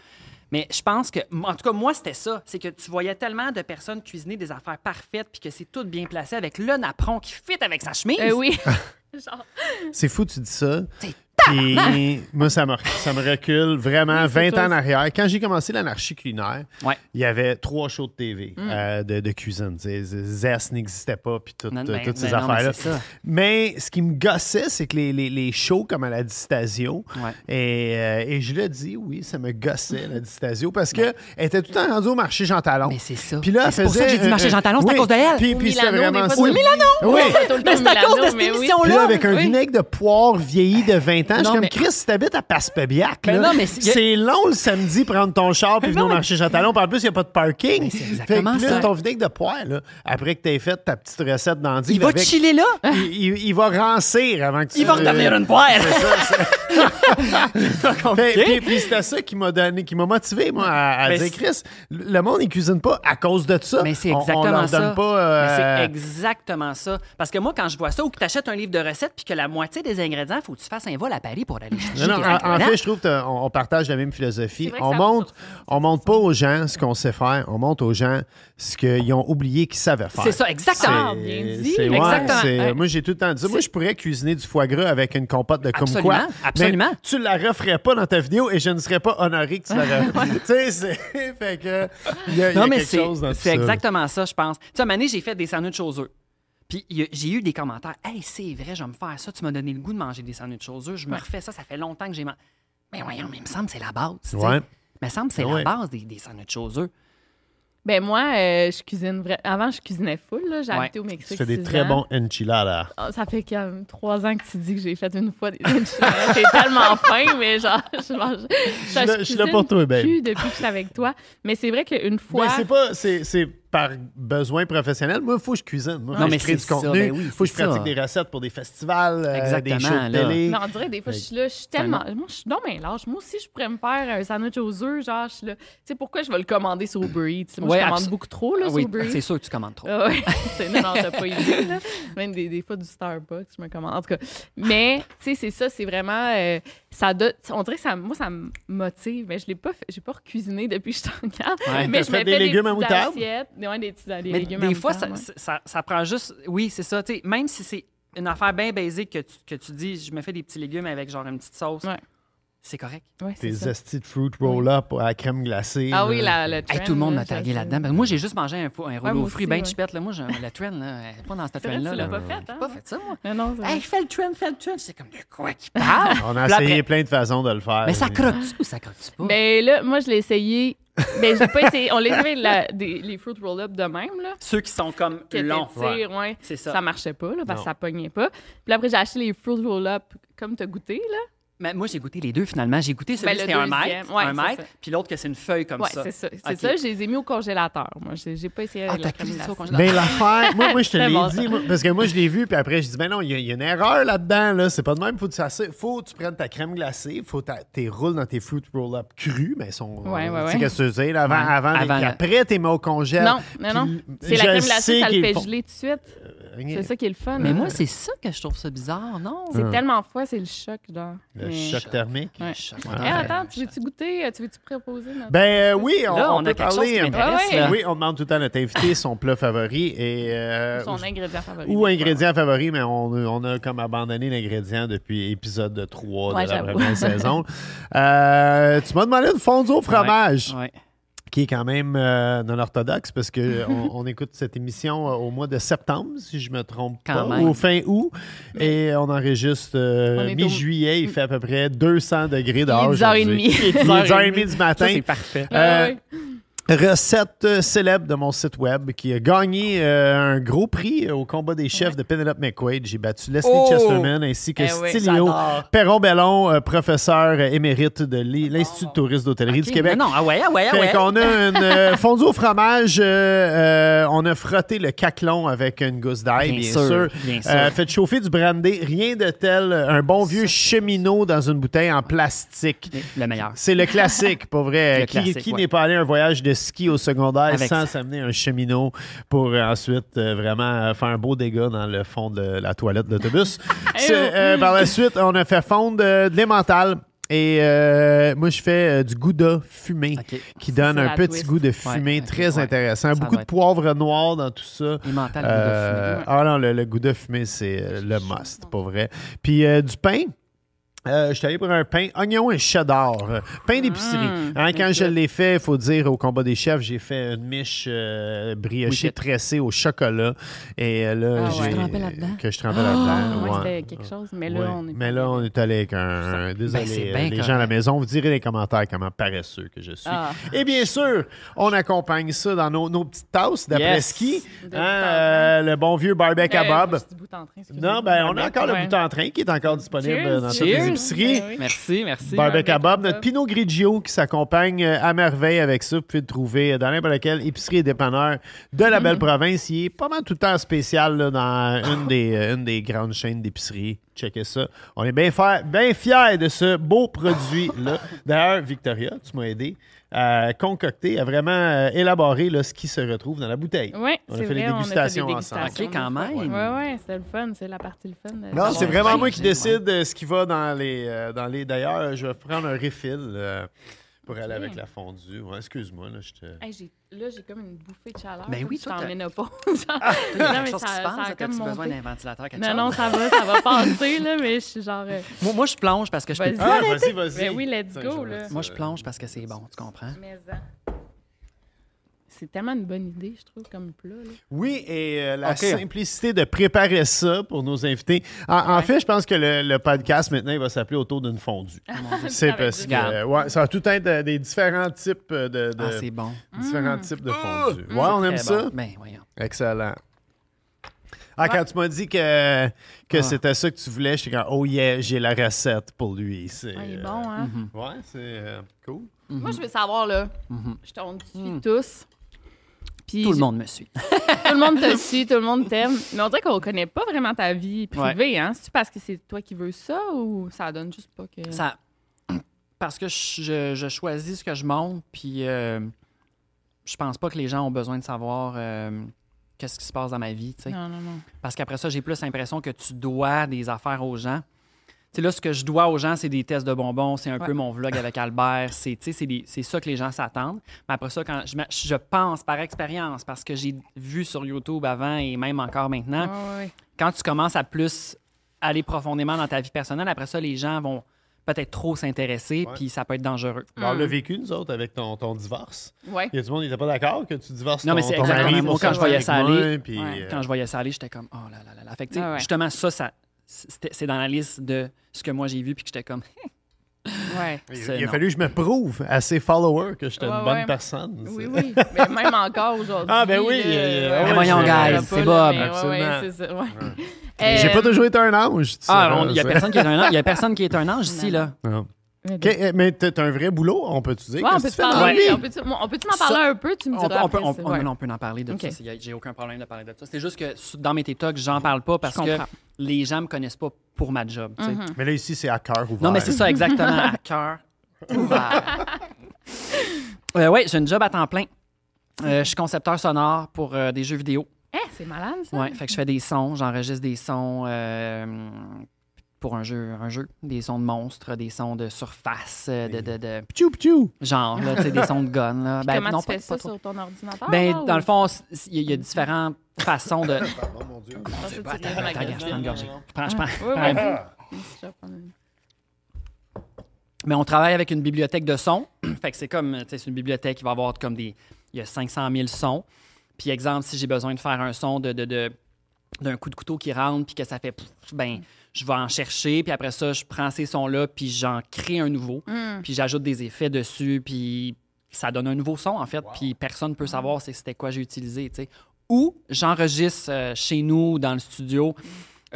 Mais je pense que, en tout cas, moi, c'était ça. C'est que tu voyais tellement de personnes cuisiner des affaires parfaites, puis que c'est tout bien placé avec le napperon qui fit avec sa chemise. Euh, oui. Genre, C'est fou, tu dis ça. C'est Puis moi, ça me, ça me recule vraiment Oui, c'est 20 toi ans en arrière. Quand j'ai commencé l'anarchie culinaire, Ouais. il y avait trois shows de TV Mm. euh, de, de cuisine. Zest n'existait pas, puis tout- Non, euh, ben- toutes ces ben mais affaires-là. Mais ce qui me gossait, c'est que les, les, les shows comme à la Distasio, Ouais. et, euh, et je le dis, oui, ça me gossait, la Distasio, parce qu'elle était tout le temps rendue au marché Jean Talon. Mais c'est ça. Puis là, c'est pour ça que j'ai dit marché Jean Talon, c'est à cause de elle. Puis, puis c'était vraiment ça. Oui, Oui, Oui. Mais c'est à cause de cette émission-là. là, avec un vinaigre de poire vieilli de 20 ans, je suis comme Chris, si t'habites à Passepébiac, Ben c'est- c'est long le samedi prendre ton char puis venir au marché Jean-Talon. Puis en plus, il n'y a pas de parking. Mais c'est Fait que exactement là, ça. ton vinaigre de poire, là, après que tu aies fait ta petite recette d'endive Il va avec- chiller là. il, il- il va rancir avant que tu... Il va redevenir une poire. Fait- Puis, puis c'était ça qui m'a donné, qui m'a motivé, moi, à, à Mais dire, Chris, le monde, il cuisine pas à cause de ça. Mais c'est On- exactement on, leur ça. donne pas... euh, Mais c'est exactement ça. Parce que moi, quand je vois ça, ou que tu achètes un livre de recettes, puis que la moitié des ingrédients, il faut que tu fasses un vol à Paris pour aller chercher Non, non, en, fait, je trouve qu'on on partage la même philosophie. On montre, on montre pas aux gens ce qu'on sait faire, on montre aux gens ce qu'ils ont oublié qu'ils savaient faire. C'est ça, exactement. Bien dit. c'est- ouais, Exactement. c'est- Ouais. Moi, j'ai tout le temps dit, moi, je pourrais cuisiner du foie gras avec une compote de Absolument, kumquat. absolument. Mais tu la referais pas dans ta vidéo et je ne serais pas honoré que tu la refais. tu sais, c'est. fait que. Il y a, il y a Non, mais quelque chose dans c'est exactement ça, je pense. Tu sais, à donné, j'ai fait des sandwichs aux œufs. Puis j'ai eu des commentaires. Hey, c'est vrai, je vais me faire ça. Tu m'as donné le goût de manger des sandwichs aux œufs. Je me refais ça. Ça fait longtemps que j'ai mangé. Mais voyons, mais il me semble que c'est la base. Ouais. Il me semble que c'est Ouais. la base des, des sandwichs aux œufs. Ben moi, euh, je cuisine vrai. Avant, je cuisinais full. là. J'ai Ouais. habité au Tu Mexique. fais des très ans. bons enchiladas. Ah, Ça fait comme trois ans que tu dis que j'ai fait une fois des enchiladas. J'ai tellement faim, mais genre, je mange. Je suis là- je suis là pour toi, babe. Depuis que je suis avec toi. Mais c'est vrai qu'une fois. Mais c'est pas. C'est, c'est par besoin professionnel. Moi, il faut que je cuisine. Moi, Non, mais je crée du ben oui, faut que je pratique ça. des recettes pour des festivals, euh, des Exactement, shows de télé. Mais on dirait, des fois, je suis là, je suis tellement. Moi, je suis non, mais lâche. Moi aussi, je pourrais me faire un sandwich aux œufs. Genre, je suis là. Tu sais, pourquoi je vais le commander sur Uber Eats? Moi, Ouais, je commande beaucoup trop, là, Ah sur oui, Uber c'est sûr que tu commandes trop. Ah non, non, t'as pas idée, là. Même des, des fois du Starbucks, je me commande. En tout cas, mais, tu sais, c'est ça, c'est vraiment. euh, ça donne- on dirait que ça, moi, ça me motive. Mais je l'ai pas fait, j'ai pas recuisiné depuis que je t'en garde. Ouais. mais je fait me des fais légumes à moutarde? Ouais, des petits des Mais légumes des à fois, moutarde, ça, ouais. ça, ça prend juste. Oui, c'est ça. tu sais, même si c'est une affaire bien basique que tu, que tu dis, je me fais des petits légumes avec genre une petite sauce, Ouais. C'est correct. Ouais, c'est Tes estis de fruit roll-up à la crème glacée. Ah oui, la, le Hey, trend, tout le monde m'a tagué là-dedans. Ben, moi, j'ai juste mangé un, fou- un rouleau moi aux fruits bien ouais. chipette. Là. Moi, le trend, là, elle est pas dans cette trend-là. tu l'as pas fait, hein? Pas fait ça, moi. Mais non, c'est Hey, fais le trend, fais le trend. C'est comme de quoi qu'il parle? On a essayé après- plein de façons de le faire. Mais ça croque-tu ou ça croque-tu pas? Ben là, moi, je l'ai essayé. Ben, j'ai pas essayé. On les avait la- des- les fruit roll-up de même, là. Ceux qui sont comme longs. tires, ouais. C'est ça. Ça marchait pas, là, parce Non. que ça pognait pas. Puis après, j'ai acheté les fruit roll-up comme t'as goûté, là. Mais moi, j'ai goûté les deux finalement. J'ai goûté celui Ben, c'était un mètre, Ouais, un mètre, puis l'autre que c'est une feuille comme Ouais, ça. c'est ça. C'est Ok. ça, je les ai mis au congélateur. Moi, j'ai j'ai pas essayé Ah, la crème au congélateur. Ben l'affaire, moi, moi je te l'ai bon, dit, moi, parce que moi je l'ai vu, puis après je dis, ben non, il y, a- il y a une erreur là-dedans, là. c'est pas de même, faut que tu, fasses- faut que tu prennes ta crème glacée, faut que tu roules dans tes fruit roll-up crus, mais ils sont, Ouais, ouais, ouais. tu veux dire, avant, Ouais. avant, Avant puis la- après t'es mis au congèle. Non, non, non. C'est la crème glacée, ça le fait geler tout de suite. Euh, C'est ça qui est le fun. Mais hein. moi, c'est ça que je trouve ça bizarre, non? c'est tellement froid, c'est le choc, genre. Le Mais- choc thermique. Ouais. Choc. Ouais. attends, tu veux-tu goûter? Tu veux-tu proposer? notre- Ben euh, oui, on, Là, on on a quelque chose qui euh, Ouais, là. Oui, on demande tout le temps à notre invité son plat favori et euh, Son ingrédient favori. ou ingrédient favori, mais on, on a comme abandonné l'ingrédient depuis épisode 3 Ouais, de la première saison. Euh, tu m'as demandé une fondue au fromage, Ouais. Qui est quand même euh, non orthodoxe parce que on, on écoute cette émission euh, au mois de septembre, si je me trompe Quand pas, même. ou fin août, et on enregistre euh, mi-juillet, il fait à peu près 200 degrés dehors. 10h30. aujourd'hui. Il est 10h30 du matin. C'est parfait. Ouais, Euh, ouais. Recette euh, célèbre de mon site web qui a gagné euh, un gros prix au combat des chefs de Penelope McQuaid. J'ai battu Leslie Oh! Chesterman ainsi que Eh oui, Stilio. Perron-Bellon, euh, professeur émérite de l'I- l'Institut de tourisme d'hôtellerie du Québec. Non, ah ouais, ah ouais, ah Fait ouais. qu'on a une euh, fondue au fromage. on a frotté le caclon avec une gousse d'ail, bien, Bien sûr. sûr, bien sûr. Fait chauffer du brandy. Rien de tel. Un bon vieux cheminot dans une bouteille en plastique. Le meilleur. C'est le classique, pour vrai. Le qui classique, qui ouais. n'est pas allé à un voyage de ski au secondaire Avec sans s'amener un cheminot pour euh, ensuite euh, vraiment euh, faire un beau dégât dans le fond de la toilette d'autobus? C'est, euh, par la suite, on a fait fondre de l'emmental. Et euh, moi, je fais euh, du gouda fumé qui donne un petit twist. goût de fumée Ouais, très ouais. intéressant. Ça Beaucoup de poivre noir dans tout ça. Et mental, Euh, euh... ah non, le, le gouda fumé, c'est le must, pas vrai. Puis du pain. Euh, je suis allé pour un pain oignon et cheddar. euh, pain d'épicerie. Mmh, Hein, quand je l'ai fait, il faut dire, au combat des chefs, j'ai fait une miche euh, briochée Oui, tressée au chocolat. Et euh, là, Ah j'ai... Que je trempais là-dedans. ouais, ouais. c'était quelque chose, mais là, Ouais. on est Mais là, on allé. est allé avec un... Désolé, Ben, euh, bien les gens à la maison, vous direz dans les commentaires comment paresseux que je suis. Ah. Et bien sûr, on accompagne ça dans nos, nos petites tasses d'après-ski. Yes. Hein, euh, le bon vieux barbecue à moi, Bob. bout en train. Non, ben, on a encore le bout en train qui est encore disponible Cheers, dans toutes les Ben oui. Merci, merci. Barbecue à Bob, notre. Pinot Grigio qui s'accompagne euh, à merveille avec ça. Vous pouvez le trouver dans n'importe quelle épicerie et dépanneur de la belle province. Il est pas mal tout le temps spécial là, dans une des, euh, une des grandes chaînes d'épicerie. Checkez ça. On est bien bien fiers de ce beau produit-là. D'ailleurs, Victoria, tu m'as aidé à concocter, à vraiment euh, élaborer là, ce qui se retrouve dans la bouteille. Oui, On a c'est fait les vrai, dégustations on a fait des ensemble. dégustations Ok, quand une fois. même. Ouais, ouais, c'était le fun. C'est la partie le fun. de Non, c'est vraiment moi qui c'est décide de ce qui va dans les. euh, dans les... D'ailleurs, je vais prendre un refill euh, pour aller avec la fondue. Ouais, excuse-moi, là, je te. Hey, j'ai- là, j'ai comme une bouffée de chaleur. Ben là, oui, toi, t'en ménopause. Il y a Non, mais ça- ça passe? a comme besoin d'un ventilateur, quelque Non, non, ça va, ça va passer, là, mais je suis genre. euh, Moi, moi, je plonge parce que je peux... Vas-y. Ah, vas-y, vas-y. Ben oui, let's go, là. Moi, je plonge parce que c'est bon, tu comprends? mais, hein. C'est tellement une bonne idée, je trouve, comme plat. Là. Oui, et euh, la simplicité de préparer ça pour nos invités. En, en fait, je pense que le, le podcast maintenant, il va s'appeler autour d'une fondue. C'est Ça va parce que. Euh, ouais, ça va tout être euh, des différents types de. de- Ah, c'est bon. différents types de fondue. Ouais, on aime ça. bon. Ben, voyons. Excellent. Ah, quand tu m'as dit que, que Ah. c'était ça que tu voulais, j'étais comme, oh yeah, j'ai la recette pour lui. C'est, Ah, il est euh, bon, hein? Ouais, c'est euh, cool. Moi, je veux savoir, là. Je t'en suis tous. Puis Tout le monde me suit. Tout le monde te suit, tout le monde t'aime. Mais on dirait qu'on connaît pas vraiment ta vie privée, hein? C'est-tu parce que c'est toi qui veux ça ou ça donne juste pas que. Ça... Parce que je, je choisis ce que je monte, puis euh, je pense pas que les gens ont besoin de savoir euh, qu'est-ce qui se passe dans ma vie, tu sais. Non, non, non. Parce qu'après ça, j'ai plus l'impression que tu dois des affaires aux gens. Tu sais, là, ce que je dois aux gens, c'est des tests de bonbons, c'est un Ouais. peu mon vlog avec Albert, c'est tu sais, c'est des- c'est ça que les gens s'attendent. Mais après ça, quand je, je pense par expérience, parce que j'ai vu sur YouTube avant et même encore maintenant, Ouais, ouais, ouais. quand tu commences à plus aller profondément dans ta vie personnelle, après ça, les gens vont peut-être trop s'intéresser, puis ça peut être dangereux. Alors, on l'a vécu, nous autres, avec ton, ton divorce. Ouais. Il y a du monde qui n'était pas d'accord que tu divorces Non, ton, mais c'est ton exactement mari moi, pour quand je voyais ça moi, aller, puis, Ouais. euh, Quand je voyais ça aller, j'étais comme, oh là là là là. Fait que, tu sais, Ah ouais. justement, ça, ça c'est dans la liste de ce que moi j'ai vu, puis que j'étais comme, Ouais. il, a non. fallu que je me prouve à ses followers que j'étais Ouais, une bonne ouais. personne. Oui, oui. Mais même encore aujourd'hui. Ah, ben oui, euh, ouais, voyons, je- guys, c'est pas, Bob. mais Absolument. ouais, c'est ça, ouais. J'ai pas toujours été un ange. tu ah, il y a c'est- personne qui est un ange, il y a personne qui est un ange ici, là. Non. Mais Ok, eh, mais t'as un vrai boulot, on peut-tu dire? Ouais, on peut-tu m'en Ça- parler un peu? Tu me On peut, diras on, peut, après, on, c'est- on- ouais. non, on peut en parler de ça. c'est- J'ai aucun problème de parler de ça. C'est juste que dans mes TikTok, j'en parle pas parce que les gens me connaissent pas pour ma job. Mhm. Mais là, ici, c'est à cœur ouvert. Non, mais c'est ça, exactement. à cœur ouvert. Euh, oui, j'ai une job à temps plein. Euh, je suis concepteur sonore pour euh, des jeux vidéo. Eh, c'est malade, ça. Ouais, fait que je fais des sons, j'enregistre des sons euh, pour un jeu, un jeu, des sons de monstres, des sons de surface, euh, de, de, de- Ptchou, ptchou. genre, là, tu sais, des sons de gun. Là. Puis Ben, comment non, tu pas- fais pas ça trop. sur ton ordinateur? Ben, là, dans ou- le fond, il y, a- il y a différentes façons de. Ah, la attends, gueule. je prends une gorgée. Je prends- je prends- Oui, Mais on travaille avec une bibliothèque de sons. fait que c'est comme, tu sais, c'est une bibliothèque qui va avoir comme des. Il y a 500 000 sons. Puis, exemple, si j'ai besoin de faire un son de, de, de- d'un coup de couteau qui rentre, puis que ça fait. pff, ben, je vais en chercher, puis après ça, je prends ces sons-là, puis j'en crée un nouveau. Mm. Puis j'ajoute des effets dessus, puis ça donne un nouveau son, en fait, puis personne ne peut savoir c'est- c'était quoi j'ai utilisé, tu sais. Ou j'enregistre euh, chez nous, dans le studio,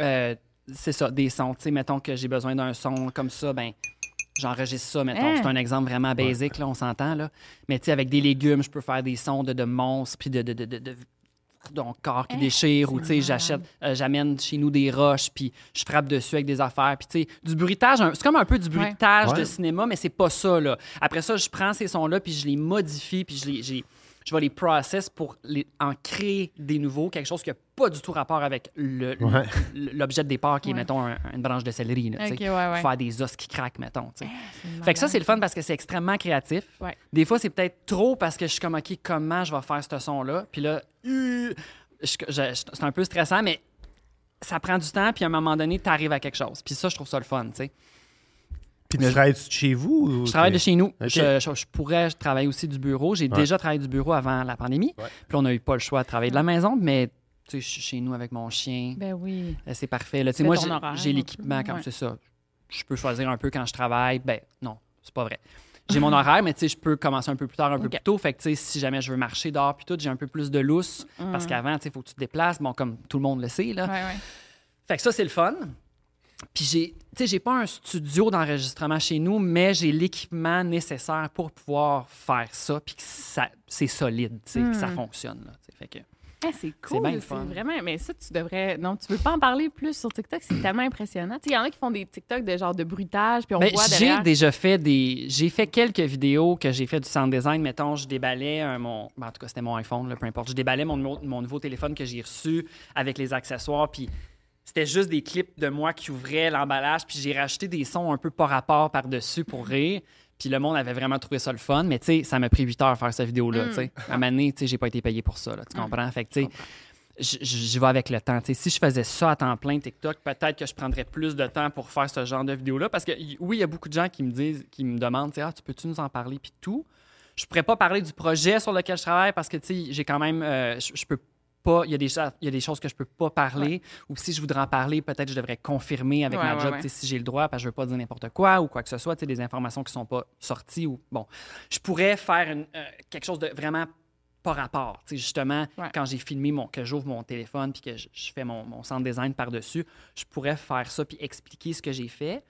euh, c'est ça, des sons. Tu sais, mettons que j'ai besoin d'un son comme ça, ben j'enregistre ça, mettons. Hein? C'est un exemple vraiment basic, là, on s'entend, là. Mais tu sais, avec des légumes, je peux faire des sons de, de monstres, puis de, de, de, de, donc corps qui déchire ou tu sais j'achète euh, j'amène chez nous des roches puis je frappe dessus avec des affaires puis tu sais du bruitage un- c'est comme un peu du bruitage Ouais. de cinéma mais c'est pas ça là. Après ça je prends ces sons là puis je les modifie puis je les j'ai- je vais les process pour les, en créer des nouveaux, quelque chose qui n'a pas du tout rapport avec le- Ouais. l'objet de départ qui est, Ouais. mettons, un- une branche de céleri. Là, tu sais. Ok, ouais, Faire des os qui craquent, mettons. C'est Fait que ça, c'est le fun parce que c'est extrêmement créatif. Ouais. Des fois, c'est peut-être trop parce que je suis comme, OK, comment je vais faire ce son-là? Puis là, euh, je- je- c'est un peu stressant, mais ça prend du temps, puis à un moment donné, tu arrives à quelque chose. Puis ça, je trouve ça le fun, tu sais. Puis tu travailles de chez vous? ou Je travaille de chez nous. Je, je- je pourrais travailler aussi du bureau. J'ai Ouais. déjà travaillé du bureau avant la pandémie. Ouais. Puis on n'a eu pas le choix de travailler de la maison, mais tu sais, je suis chez nous avec mon chien. Ben oui. Euh, C'est parfait. Là. Tu sais, Moi, j'ai- horaire j'ai un l'équipement comme ouais. c'est ça. Je peux choisir un peu quand je travaille. Ben non, c'est pas vrai. J'ai mon horaire, mais tu sais, je peux commencer un peu plus tard, un peu plus tôt. Fait que tu sais, si jamais je veux marcher dehors puis tout, j'ai un peu plus de lousse. Parce qu'avant, tu sais, il faut que tu te déplaces. Bon, comme tout le monde le sait, là. Ouais, ouais. Fait que ça, c'est le fun. Puis j'ai, tu sais, j'ai pas un studio d'enregistrement chez nous, mais j'ai l'équipement nécessaire pour pouvoir faire ça, puis que ça, c'est solide, tu sais, que ça fonctionne. Là, fait que, Ah, c'est cool. C'est fun. vraiment. Mais ça, tu devrais. Non, tu veux pas en parler plus sur TikTok? C'est tellement impressionnant. Tu sais, Il y en a qui font des TikTok de genre de bruitage, puis on Ben, voit j'ai derrière. déjà fait des, j'ai fait quelques vidéos que j'ai fait du sound design. Mettons, je déballais un- mon, ben, en tout cas c'était mon iPhone, là, peu importe. Je déballais mon, mon nouveau téléphone que j'ai reçu avec les accessoires, puis c'était juste des clips de moi qui ouvraient l'emballage, puis j'ai rajouté des sons un peu par rapport par-dessus pour rire. Puis le monde avait vraiment trouvé ça le fun, mais tu sais, ça m'a pris 8 heures à faire cette vidéo-là, tu sais. À tu sais, j'ai pas été payé pour ça, là, tu comprends? Fait que, tu sais, j'y vais avec le temps. Tu sais, si je faisais ça à temps plein TikTok, peut-être que je prendrais plus de temps pour faire ce genre de vidéo-là. Parce que oui, il y a beaucoup de gens qui me disent, qui me demandent, tu sais, ah, tu peux-tu nous en parler puis tout. Je pourrais pas parler du projet sur lequel je travaille parce que tu sais, j'ai quand même, euh, je peux pas. Il y a des il y a des choses que je peux pas parler. Ou si je voudrais en parler, peut-être je devrais confirmer avec ma job, si j'ai le droit, parce que je veux pas dire n'importe quoi ou quoi que ce soit, des informations qui sont pas sorties ou bon, je pourrais faire une- euh, quelque chose de vraiment pas rapport. Justement, Ouais. quand j'ai filmé mon, que j'ouvre mon téléphone puis que je, je fais mon, mon sound design par-dessus, je pourrais faire ça puis expliquer ce que j'ai fait.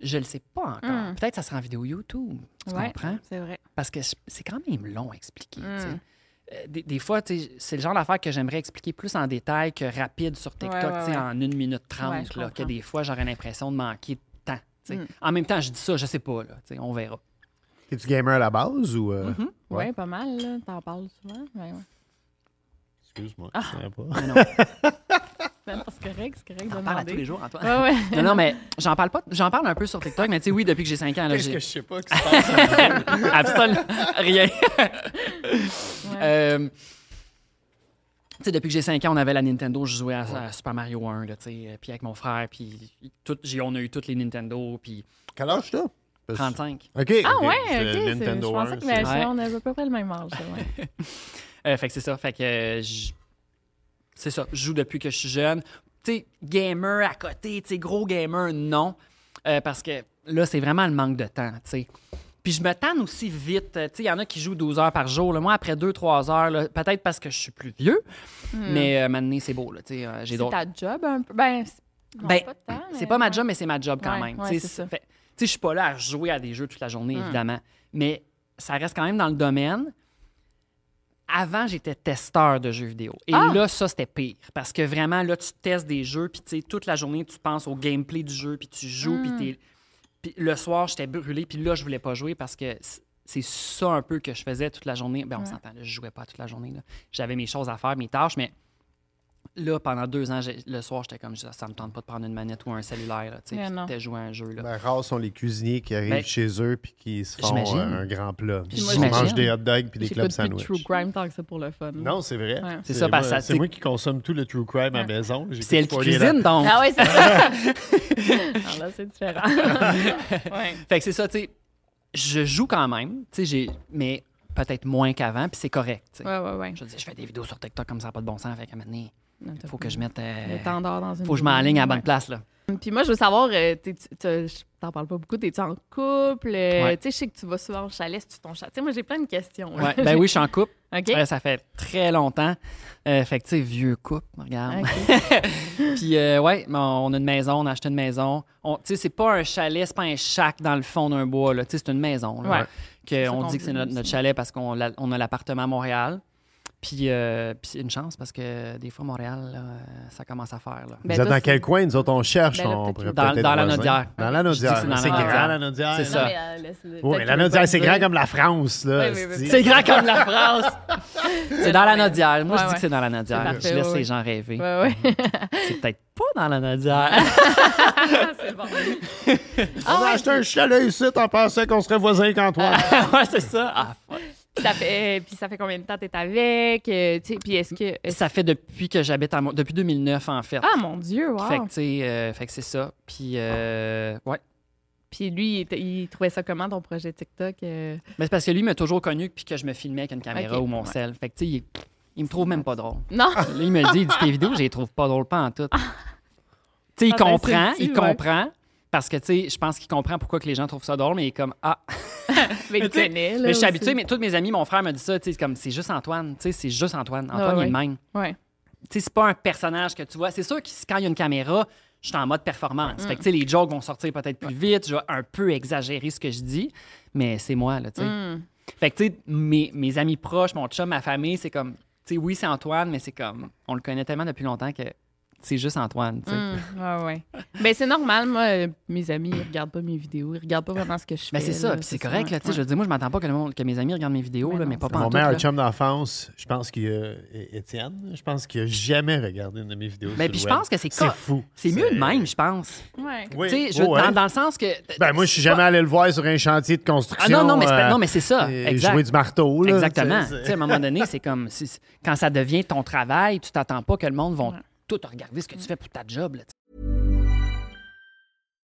Je le sais pas encore. Mm. Peut-être que ça sera en vidéo YouTube. Tu Ouais, comprends? C'est vrai. Parce que c'est- quand même long à expliquer. Mm. Euh, Des, des fois, c'est le genre d'affaire que j'aimerais expliquer plus en détail que rapide sur TikTok, Ouais, ouais, tu sais, ouais. en 1 minute 30, Ouais, je là, que des fois, j'aurais l'impression de manquer de temps. Mm. En même temps, je dis ça, je sais pas, là, on verra. Es-tu gamer à la base ou. euh, Mm-hmm. Ouais. Ouais. pas mal, là. T'en parles souvent. Ouais, ouais. Excuse-moi, Ah. je pas. C'est correct, c'est correct on parle à tous les jours, Antoine. Ouais, ouais. Non, non, mais j'en parle pas. J'en parle un peu sur TikTok, mais tu sais, oui, depuis que j'ai 5 ans, là, Qu'est-ce j'ai que je sais pas qui se passe? absolument rien. Ouais. Euh, tu sais, depuis que j'ai 5 ans, on avait la Nintendo, je jouais à, à Super Mario 1, là, tu sais, puis avec mon frère, puis tout, j'ai- on a eu toutes les Nintendo, puis Quel âge t'as? Parce- 35. OK. Ah ouais, ok. c'est- Nintendo je pensais 1, que c'est- mais Ouais. on avait à peu près le même âge. Euh, fait que c'est ça, fait que euh, j- c'est ça, je joue depuis que je suis jeune. Tu sais, gamer à côté, tu sais, gros gamer, non, Euh, parce que là, c'est vraiment le manque de temps, tu sais. Puis je me tanne aussi vite. euh, Tu sais, il y en a qui jouent 12 heures par jour. là. Moi, après 2-3 heures, peut-être parce que je suis plus vieux, mais euh, maintenant, c'est beau. là, tu sais, euh, j'ai C'est ta job un peu? Ben, non, Ben, pas c'est mais pas ma job, mais c'est ma job quand Ouais, même. ouais, Tu sais, c'est ça. fait- tu sais, je suis pas là à jouer à des jeux toute la journée, Mm. évidemment. Mais ça reste quand même dans le domaine. Avant, j'étais testeur de jeux vidéo. Et Ah! là, ça, c'était pire. Parce que vraiment, là, tu testes des jeux, puis tu sais, toute la journée, tu penses au gameplay du jeu, puis tu joues, puis Mm. Puis le soir, j'étais brûlé, puis là, je voulais pas jouer parce que c'est ça un peu que je faisais toute la journée. Ben, on Ouais. s'entend, là, je jouais pas toute la journée. là. J'avais mes choses à faire, mes tâches, mais là, pendant deux ans, le soir, j'étais comme, ça me tente pas de prendre une manette ou un cellulaire, là, tu sais, jouer à un jeu. Là. Ben, rares sont les cuisiniers qui arrivent Ben, chez eux puis qui se font euh, un grand plat. Puis Ils mangent des hot dogs puis des clubs sandwich. true crime tant que c'est pour le fun. Non, c'est vrai. Ouais. C'est ça, parce ça- C'est moi qui consomme tout le true crime à la maison. C'est elle qui cuisine, donc. Ah oui, c'est ça. non, là, c'est différent. ouais. Fait que c'est ça, tu sais. Je joue quand même, tu sais, j'ai- mais peut-être moins qu'avant, puis c'est correct. tu sais. Ouais, ouais, ouais. Je veux dire, je fais des vidéos sur TikTok comme ça, pas de bon sens. Fait qu'à un il faut que je mette. euh, Le temps d'or dans une faut que je m'enligne à la bonne place, là. Puis moi, je veux savoir, euh, tu- je t'en parle pas beaucoup, t'es-tu en couple? Euh, Ouais. Tu sais, je sais que tu vas souvent au chalet, c'est-tu ton chalet? Tu sais, moi, j'ai plein de questions. Ouais, ben oui, je suis en couple. Ça fait très longtemps. Euh, fait que, tu sais, vieux couple, regarde. Puis, euh, ouais, on a une maison, on a acheté une maison. On- Tu sais, c'est pas un chalet, c'est pas un shack dans le fond d'un bois, là. Tu sais, c'est une maison. là. Ouais. Que on dit que c'est notre, chalet parce qu'on on a l'appartement à Montréal. Puis, euh, puis c'est une chance parce que des fois, Montréal, là, euh, ça commence à faire. Là. Ben, Vous êtes toi, dans quel coin? Nous autres, on cherche. Ben là, on pourrait Dans- la. Naudière. Dans la Naudière. c'est grand, la Naudière. C'est Non, ça. euh, Oui, mais la pas c'est grand comme la France. Là, Oui, oui, oui. c'est- grand comme la France. c'est dans la Naudière. Moi, je Ouais, dis que c'est dans la parfait, je laisse les gens rêver. Ouais, ouais. C'est peut-être pas dans la Naudière. c'est bon. On a acheté un chalet ici, t'en pensais qu'on serait voisins qu'Antoine. ouais, c'est ça. Ah, ça fait, puis ça fait combien de temps t'es avec? euh, tu sais, puis est-ce que... Ça fait depuis que j'habite à depuis 2009 en fait. Ah, mon Dieu, wow! Fait que euh, que c'est ça. Puis euh, ouais. Puis lui, il, trouvait ça comment, ton projet TikTok? euh? Mais c'est parce que lui il m'a toujours connu puis que je me filmais avec une caméra ou mon ouais. sel. Fait que tu sais, il, il me trouve même pas drôle. Non! Là, il me le dit, il dit tes vidéos, je les trouve pas drôles pas en tout. Tu sais, il Ah, ben, comprend, il ouais. comprend. Parce que, tu sais, je pense qu'il comprend pourquoi que les gens trouvent ça drôle, mais il est comme, ah, mais il tu sais, connaît, là, je suis aussi. habitué, mais tous mes amis, mon frère me dit ça, tu sais, c'est comme, c'est juste Antoine, tu sais, c'est juste Antoine. Antoine, Ah, il est ouais. le même. Ouais. Tu sais, c'est pas un personnage que tu vois. C'est sûr que quand il y a une caméra, je suis en mode performance. Fait que, tu sais, les jokes vont sortir peut-être plus vite. Je vais un peu exagérer ce que je dis, mais c'est moi, là, tu sais. Mm. Fait que, tu sais, mes, mes amis proches, mon chum, ma famille, c'est comme, tu sais, oui, c'est Antoine, mais c'est comme, on le connaît tellement depuis longtemps que c'est juste Antoine, tu sais. Mm, ouais, ouais. Ben, c'est normal. Moi, euh, mes amis, ils regardent pas mes vidéos. Ils regardent pas vraiment ce que je fais. Ben, c'est ça, puis c'est correct, là, tu sais. ouais. Je veux dire, moi, je m'attends pas que, le monde, que mes amis regardent mes vidéos, Mais là, non, mais pas c'est Mon meilleur là. chum d'enfance, je pense qu'il a. Étienne, je pense qu'il a jamais regardé une de mes vidéos. Ben, puis je pense que c'est C'est fou. C'est mieux de même, je pense. Ouais. Oui. Tu sais, je- Oh, ouais. dans, dans le sens que. Ben, moi, je suis jamais allé le voir sur un chantier de construction. Ah non, non, mais c'est, euh, non, mais c'est ça. et Exact. Jouer du marteau. Là, Exactement. à un moment donné, c'est comme si- quand ça devient ton travail, tu t'attends pas que le monde va tout regarder ce que tu fais pour ta job. là.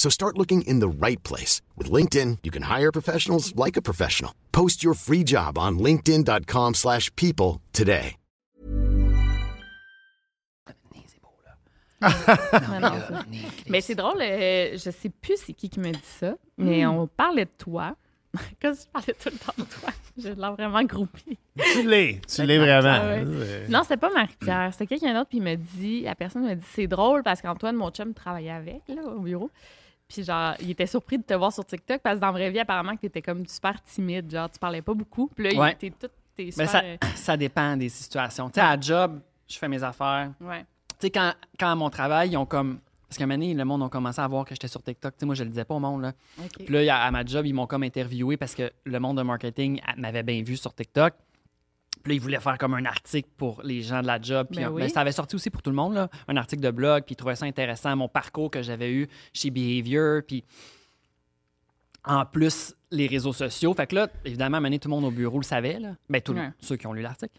So start looking in the right place. With LinkedIn, you can hire professionals like a professional. Post your free job on linkedin.com/people slash people today. Ouais, non, Mais c'est drôle, euh, je sais plus c'est qui qui me dit ça, mais Hmm. on parlait de toi. Si je parlais tout le temps de toi. J'ai l'air vraiment groupie. Tu l'es. Tu l'es vraiment. Ah ouais. Euh, Non, c'était pas Marie-Pierre. C'était quelqu'un d'autre, puis il me dit, la personne me dit, c'est drôle parce qu'Antoine, mon chum, travaillait avec, là, au bureau. Puis genre, il était surpris de te voir sur TikTok parce que dans la vraie vie, apparemment, que t'étais comme super timide. Genre, tu parlais pas beaucoup. Puis là, Ouais. était tout. T'es super. ça, ça dépend des situations. Tu sais, à job, je fais mes affaires. ouais. Tu sais, quand, quand à mon travail, ils ont comme. Parce qu'à un moment donné, le monde a commencé à voir que j'étais sur TikTok. Tu sais, moi, je le disais pas au monde, là. Puis là, à ma job, ils m'ont comme interviewé parce que le monde de marketing m'avait bien vu sur TikTok. Puis là, ils voulaient faire comme un article pour les gens de la job. Puis Ben euh, oui. ben, ça avait sorti aussi pour tout le monde, là, un article de blog. Puis ils trouvaient ça intéressant, mon parcours que j'avais eu chez Behavior. Puis en plus, les réseaux sociaux. Fait que là, évidemment, à tout le monde au bureau le savait. Là. Ben, tous Ouais. ceux qui ont lu l'article.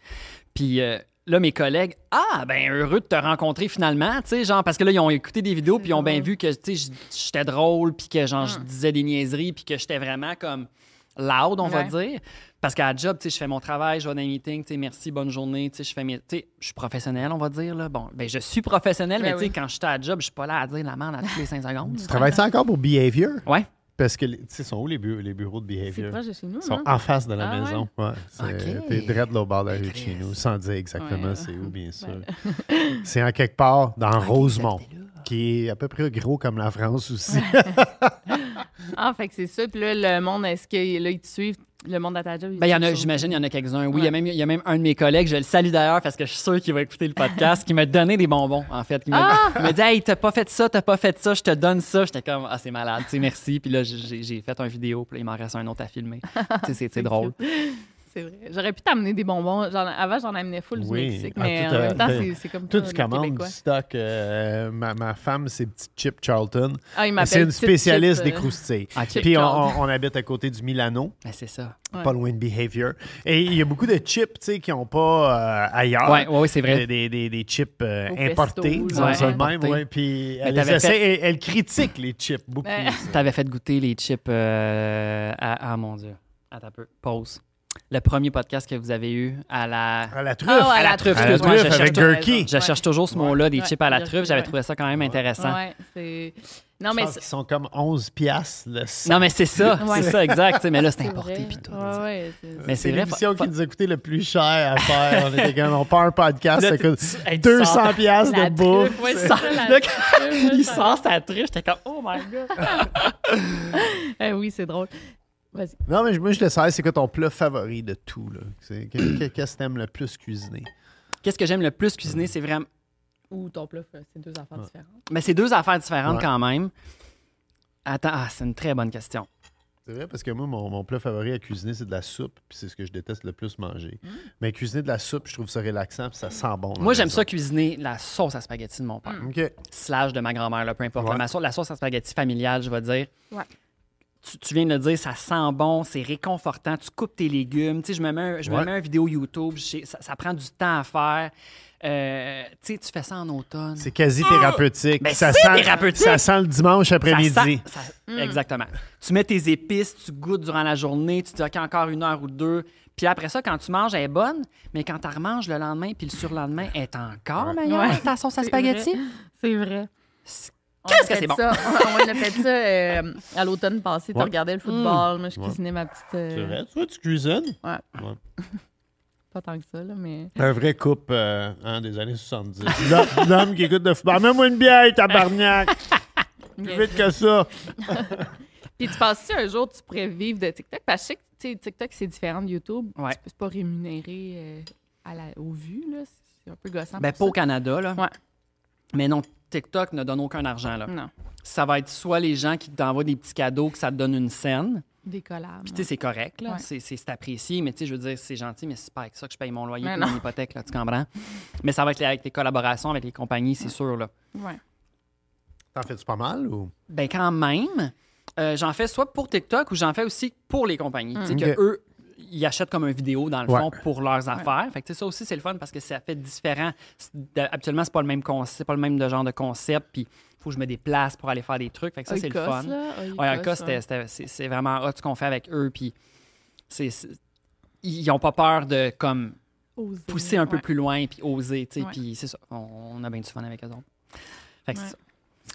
Puis euh, là, mes collègues, ah, ben heureux de te rencontrer finalement, tu sais, genre, parce que là, ils ont écouté des vidéos, puis ils ont bien vu que, tu sais, j'étais drôle, puis que, genre, je disais des niaiseries, puis que j'étais vraiment comme loud, on va Ouais. dire. Parce qu'à la job, tu sais, je fais mon travail, je vais dans les meetings, tu sais, merci, bonne journée, tu sais, je fais mes. Tu sais, je suis professionnel, on va dire, là. Bon, ben, je suis professionnel, Ben mais tu sais, oui. quand je suis à la job, je suis pas là à dire la merde à toutes les 5 secondes. Tu travailles ça encore pour Behavior? Ouais. Parce que, tu sais, sont où les, bu- les bureaux de C'est Behavior? proche de chez nous, Ils sont non? en face de la Ah maison. Ouais. C'est- Ok. T'es direct de l'autre bord de la rue de chez nous, sans dire exactement Ouais. c'est où, bien sûr. c'est en quelque part dans Rosemont, qui est à peu près gros comme la France aussi. Ah, fait que c'est ça. Puis là, le monde, est-ce que là, ils te suivent? Le monde à ta job. Ben, il y en a, j'imagine, il y en a quelques-uns. Oui, il y a Ouais. même, y a même un de mes collègues, je le salue d'ailleurs parce que je suis sûr qu'il va écouter le podcast, qui m'a donné des bonbons, en fait. Il m'a Ah! dit, hey, t'as pas fait ça, t'as pas fait ça, je te donne ça. J'étais comme, ah, c'est malade, tu sais, merci. Puis là, j'ai fait une vidéo, puis là, il m'en reste un autre à filmer. tu sais, c'est- c'est drôle. C'est vrai. J'aurais pu t'amener des bonbons. J'en- avant, j'en amenais full du Oui. Mexique, Ah, mais tout en même temps, c'est- c'est comme Toi, ça, tu commandes Québécois. du stock. euh, ma, ma femme, c'est petit Chip Charlton. Ah, il C'est une spécialiste chip, des euh, croustilles. Chip Puis on, Charlton. on- on habite à côté du Milano, Ben, c'est ça. Ouais. pas loin de Behavior. Et il y a beaucoup de chips tu sais, qui n'ont pas euh, ailleurs. Ouais, ouais, ouais, c'est vrai. Des, des, des- des chips euh, importés, disons Ouais, même. Ouais. Puis elle, fait- critique les chips beaucoup. Ben. T'avais fait goûter les chips euh, à. Ah, mon Dieu. Attends un peu. Pause. Le premier podcast que vous avez eu à la. À la truffe. Ah à la truffe, excuse-moi, je avec cherche, Gurky. je cherche toujours ce mot-là, des Ouais. chips à la Ouais. truffe. J'avais trouvé ça quand même intéressant. C'est. Non, Je mais pense qu'ils sont comme 11 piastres le. Non, mais c'est ça, Ouais. c'est ça, exact. Mais là, c'est importé vrai. puis tout. Ouais, ouais, c'est- Mais c'est l'émission qui nous a coûté le plus cher à faire. On était comme, on part un podcast, Là, ça coûte tu- hey, tu 200 sors- piastres de bouffe. Ça- la là, truffe, Il sort sa truffe, j'étais comme, oh my god. Eh oui, c'est drôle. Vas-y. Non, mais moi, je le sais, c'est quoi ton plat favori de tout? là? C'est- Qu'est-ce que t'aimes le plus cuisiner? Qu'est-ce que j'aime le plus cuisiner, c'est vraiment. Ou ton plat, c'est deux affaires différentes. Mais c'est deux affaires différentes Ouais. quand même. Attends, ah, c'est une très bonne question. C'est vrai, parce que moi, mon, mon plat favori à cuisiner, c'est de la soupe, puis c'est ce que je déteste le plus manger. Mais cuisiner de la soupe, je trouve ça relaxant, puis ça sent bon. Moi, j'aime maison. ça cuisiner la sauce à spaghetti de mon père. OK. Slash de ma grand-mère, là, peu importe. Ouais. La, sauce, la sauce à spaghetti familiale, je vais dire. Ouais. Tu, tu viens de le dire, ça sent bon, c'est réconfortant. Tu coupes tes légumes. Tu sais, je me mets, un- je me mets une vidéo YouTube. Ça, ça prend du temps à faire. Euh, tu sais, tu fais ça en automne. C'est quasi thérapeutique. Ben, ça c'est sent, thérapeutique. Ça sent le dimanche après-midi. Exactement. Tu mets tes épices, tu goûtes durant la journée, tu te dis, OK, encore une heure ou deux. Puis après ça, quand tu manges, elle est bonne, mais quand tu remanges le lendemain puis le surlendemain, elle est encore meilleure, Ouais. ta sauce à C'est spaghetti? vrai. C'est vrai. On Qu'est-ce que c'est bon? ça- On a fait ça euh, à l'automne passé. Tu Ouais. regardais le football. Moi, je Ouais. cuisinais ma petite. euh, C'est vrai, tu vois, tu cuisines? Ouais. Ouais. Pas tant que ça, là, mais. Un vrai couple euh, hein, des années 70. L'homme- qui écoute de football. Mets-moi une bière, tabarnak! Plus vite que ça. Puis tu penses-tu un jour tu pourrais vivre de TikTok? Parce que je sais que tu sais, TikTok, c'est différent de YouTube. Ouais. Tu peux pas rémunérer euh, à la, aux vues, là. C'est un peu gossant. Ben, pas au. Canada, là. Ouais. Mais non, TikTok ne donne aucun argent, là. Non. Ça va être soit les gens qui t'envoient des petits cadeaux, que ça te donne une scène. Des collabs. Puis, tu sais, c'est correct, là. Ouais. C'est, apprécié, mais tu sais, je veux dire, c'est gentil, mais c'est pas avec ça que je paye mon loyer et mon hypothèque, là, tu comprends? Mais ça va être avec les collaborations avec les compagnies, c'est sûr, là. Ouais. T'en fais-tu pas mal ou? Ben quand même, euh, j'en fais soit pour TikTok ou j'en fais aussi pour les compagnies. Tu sais, que eux, ils achètent comme une vidéo dans le Ouais. fond pour leurs affaires. Fait que tu sais, ça aussi, c'est le fun parce que ça fait différent. Habituellement, c'est pas le même concept, c'est pas le même genre de concept. Puis il faut que je me déplace pour aller faire des trucs. Fait que ça, c'est le fun. Ouais, c'est c'est vraiment hot ce qu'on fait avec eux. Puis c'est- ils ont pas peur de comme Oser. pousser un peu plus loin puis oser. tu sais. Ouais. Puis c'est ça. On, on a bien du fun avec eux autres. Fait que c'est Ouais. ça.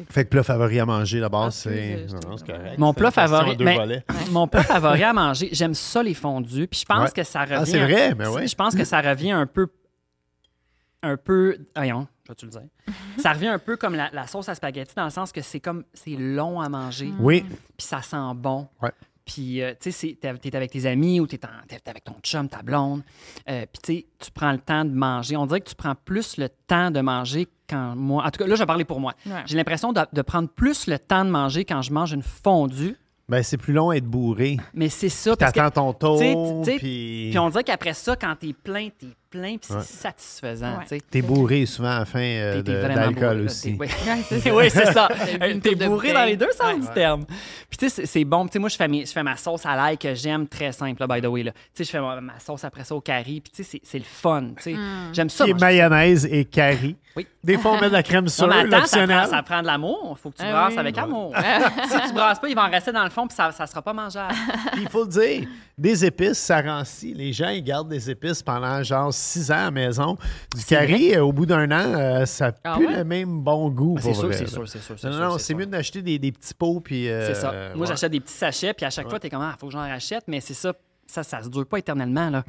Fait que plat favori à manger, d'abord, Ah, c'est. excusez, Non, je non, te- c'est correct. Mon C'est plat favori, mais- volets. Mon plat favori à manger, j'aime ça les fondus. Puis je pense Ouais. que ça revient. Ah, c'est vrai, mais oui. Je pense que ça revient un peu. Un peu. Voyons, je vais te le dire. Ça revient un peu comme la, la sauce à spaghetti dans le sens que c'est comme. C'est long à manger. Oui. Puis ça sent bon. Ouais. Puis, euh, tu sais, t'es avec tes amis ou t'es en- t'es avec ton chum, ta blonde. Euh, puis, tu sais, tu prends le temps de manger. On dirait que tu prends plus le temps de manger quand moi. En tout cas, là, je vais parler pour moi. Ouais. J'ai l'impression de, de prendre plus le temps de manger quand je mange une fondue. Ben, c'est plus long à être bourré. Mais c'est ça. parce que- T'attends ton tu tour, tu. Puis on dirait qu'après ça, quand t'es plein, t'es plein, puis Ouais. c'est satisfaisant, Ouais. T'es bourré souvent à la fin euh, d'alcool aussi. T'es- ouais. Ouais, c'est ça. oui, c'est ça. T'es bourré dans les deux sens Ouais. du terme. Puis tu sais, c'est- bon. Tu sais, moi, je fais, mes- je fais ma sauce à l'ail que j'aime très simple, là, by the way. là. Tu sais, je fais ma, ma sauce après ça au curry. Puis tu sais, c'est- le fun. tu sais. Hmm. J'aime ça. Qui est manger ça. mayonnaise et curry. Oui. Des fois, on met de la crème sur mais attends, ça prend, l'optionnel. ça prend de l'amour. Il faut que tu Ah brasses avec amour. si tu brasses pas, il va en rester dans le fond, puis ça, ça sera pas mangeable. Puis il faut le dire, des épices, ça rancit. Les gens, ils gardent des épices pendant genre six ans à la maison. Du curry, euh, au bout d'un an, euh, ça Ah pue ouais? le même bon goût. Ah, c'est pour sûr, c'est sûr, c'est sûr, c'est Non, sûr, non, c'est mieux d'acheter des, des petits pots. Puis, euh, C'est ça. Moi, ouais. j'achète des petits sachets, puis à chaque fois, t'es comme, ah, faut que j'en rachète, mais c'est ça. Ça, ça se dure pas éternellement, là.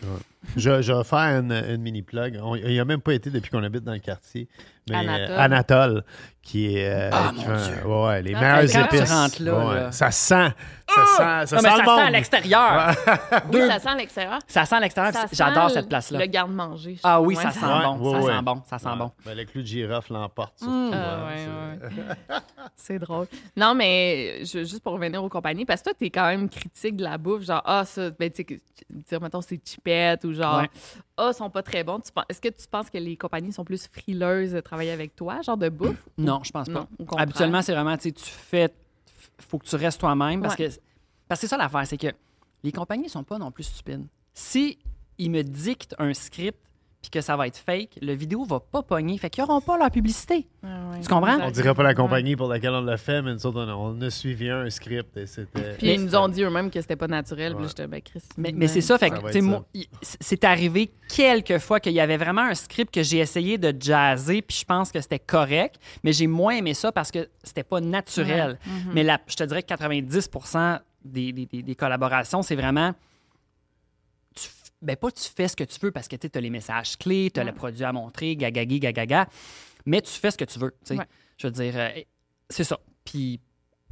Je, je vais faire une, une mini plug. On- il n'a même pas été depuis qu'on habite dans le quartier. Mais, euh, Anatole. Anatole, qui est. euh, Ah, qui mon Dieu. ouais, les Quand meilleures tu- quand tu épices. rentres là, Ouais, là. Ça sent. Ça sent, ça Non, sent mais ça le sent monde. à l'extérieur. Oui, ça sent à l'extérieur. Ça sent à l'extérieur. J'adore sent cette place-là. Le garde-manger. Ah oui, Ouais, ça sent bon. ça sent bon. Ça sent bon. Ben, le clou de girofle l'emporte. Mm. Ah, c'est- drôle. Non, mais je- juste pour revenir aux compagnies, parce que toi, t'es quand même critique de la bouffe, genre, ah, ça, ben, tu sais, mettons, c'est chipette ou genre, Ouais. ah, sont pas très bons. Tu Est-ce que tu penses que les compagnies sont plus frileuses de travailler avec toi, genre de bouffe? Non, je pense pas. Non. Habituellement, c'est vraiment, tu fais. faut que tu restes toi-même parce Ouais. que. Parce que c'est ça l'affaire, c'est que les compagnies sont pas non plus stupides. Si ils me dictent un script puis que ça va être fake, le vidéo va pas pogner. Fait qu'ils n'auront pas leur publicité. Ah ouais, Tu comprends? On dirait pas la compagnie pour laquelle on l'a fait, mais nous autres, on a, suivi un script et c'était. Puis ils nous ont dit eux-mêmes que c'était pas naturel. Puis Ouais. j'étais, ben, Chris. Mais, mais c'est ça, fait que, c'est arrivé quelques fois qu'il y avait vraiment un script que j'ai essayé de jazzer, puis je pense que c'était correct, mais j'ai moins aimé ça parce que c'était pas naturel. Mm-hmm. Mais je te dirais que 90 des, des- des- des collaborations, c'est vraiment. Tu, ben pas tu fais ce que tu veux parce que tu as les messages clés, tu as le produit à montrer, gagagi, gagaga, mais tu fais ce que tu veux. tu sais. Ouais. Je veux dire, euh, c'est ça. Puis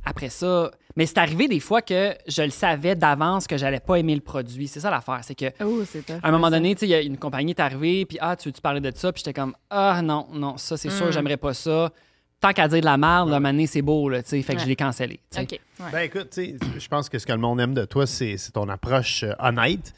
après ça, mais c'est arrivé des fois que je le savais d'avance que j'allais pas aimer le produit. C'est ça l'affaire, c'est que Oh, à un moment donné, tu il y a une compagnie est arrivée, puis ah, tu veux-tu parler de ça? Puis j'étais comme, ah non, non, ça c'est Mm. sûr, j'aimerais pas ça. Tant qu'à dire de la merde, là, mané, c'est beau, là, tu sais, fait que Ouais. je l'ai cancellé. tu sais. OK. ouais. Ben écoute, tu sais, je pense que ce que le monde aime de toi, c'est c'est ton approche euh, honnête.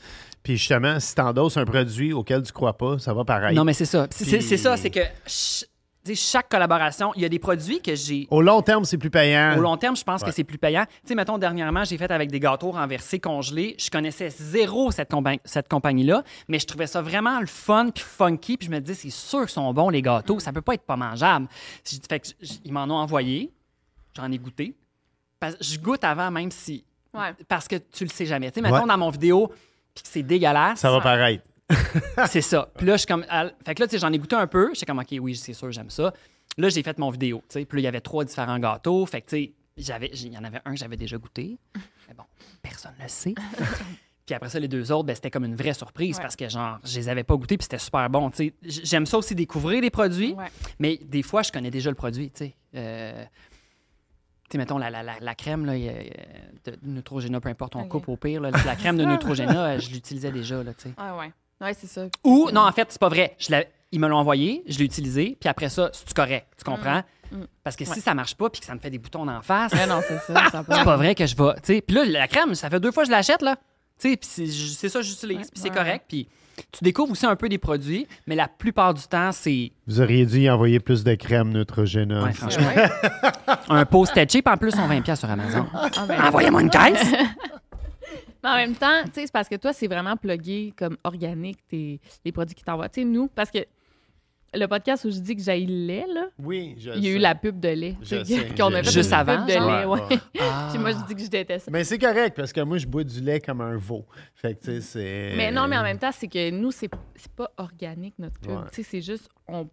Puis justement, si tu endosses un produit auquel tu crois pas, ça va pareil. Non, mais c'est ça. C'est ça, c'est que ch- tu sais, chaque collaboration, il y a des produits que j'ai. Au long terme, c'est plus payant. Au long terme, je pense Ouais. que c'est plus payant. Tu sais, mettons, dernièrement, j'ai fait avec des gâteaux renversés, congelés. Je connaissais zéro cette, compa- cette compagnie-là, mais je trouvais ça vraiment le fun puis funky. Puis je me disais, c'est sûr qu'ils sont bons, les gâteaux. Ça peut pas être pas mangeable. Fait que ils m'en ont envoyé. J'en ai goûté. Parce- je goûte avant, même si... Ouais. Parce que tu le sais jamais. Tu sais, mettons, Ouais. dans mon vidéo, puis que c'est dégueulasse. Ça va paraître. C'est ça. Puis là, je suis comme. à- Fait que là, tu sais, j'en ai goûté un peu. J'étais comme, OK, oui, c'est sûr, j'aime ça. Là, j'ai fait mon vidéo. tu sais. Puis là, il y avait trois différents gâteaux. Fait que, tu sais, j'avais- il y en avait un que j'avais déjà goûté. Mais bon, personne ne le sait. Puis après ça, les deux autres, ben, c'était comme une vraie surprise Ouais. parce que, genre, je les avais pas goûtés puis c'était super bon. tu sais. J- J'aime ça aussi découvrir les produits, Ouais. mais des fois, je connais déjà le produit, tu sais. Euh, sais, mettons, la, la, la, la crème là, de Neutrogena, peu importe, on coupe au pire. là, la crème de Neutrogena, euh, je l'utilisais déjà, là, tu sais. Ah ouais. Ouais, c'est ça. Ou, non, en fait, c'est pas vrai. Je ils me l'ont envoyé, je l'ai utilisé, puis après ça, c'est correct? Tu comprends? Parce que si ça marche pas puis que ça me fait des boutons en face, Ouais, non, c'est ça. ça peut- c'est pas vrai que je vais. Puis là, la crème, ça fait deux fois que je l'achète, là. Tu sais, puis c'est ça que j'utilise, Ouais, puis c'est ouais, correct. Puis tu découvres aussi un peu des produits, mais la plupart du temps, c'est Vous auriez dû y envoyer plus de crème Neutrogena. Ouais, franchement. Un post chip. En plus, on 20$ sur Amazon. Ah, ben, Envoyez-moi une caisse! Mais en même temps, tu sais, c'est parce que toi, c'est vraiment plugué comme organique, tes, les produits qui t'envoient. Tu sais, nous, parce que le podcast où je dis que j'ai le lait, là, Oui, je il y a eu la pub de lait. Je sais, Qu'on a fait Juste une avant, pub de lait, ouais. Ouais, ouais. Ah. Puis moi, je dis que je déteste ça. Mais c'est correct parce que moi, je bois du lait comme un veau. Fait que, tu sais, c'est. Mais non, mais en même temps, c'est que nous, c'est c'est pas organique, notre pub. Ouais. Tu sais, c'est juste, on...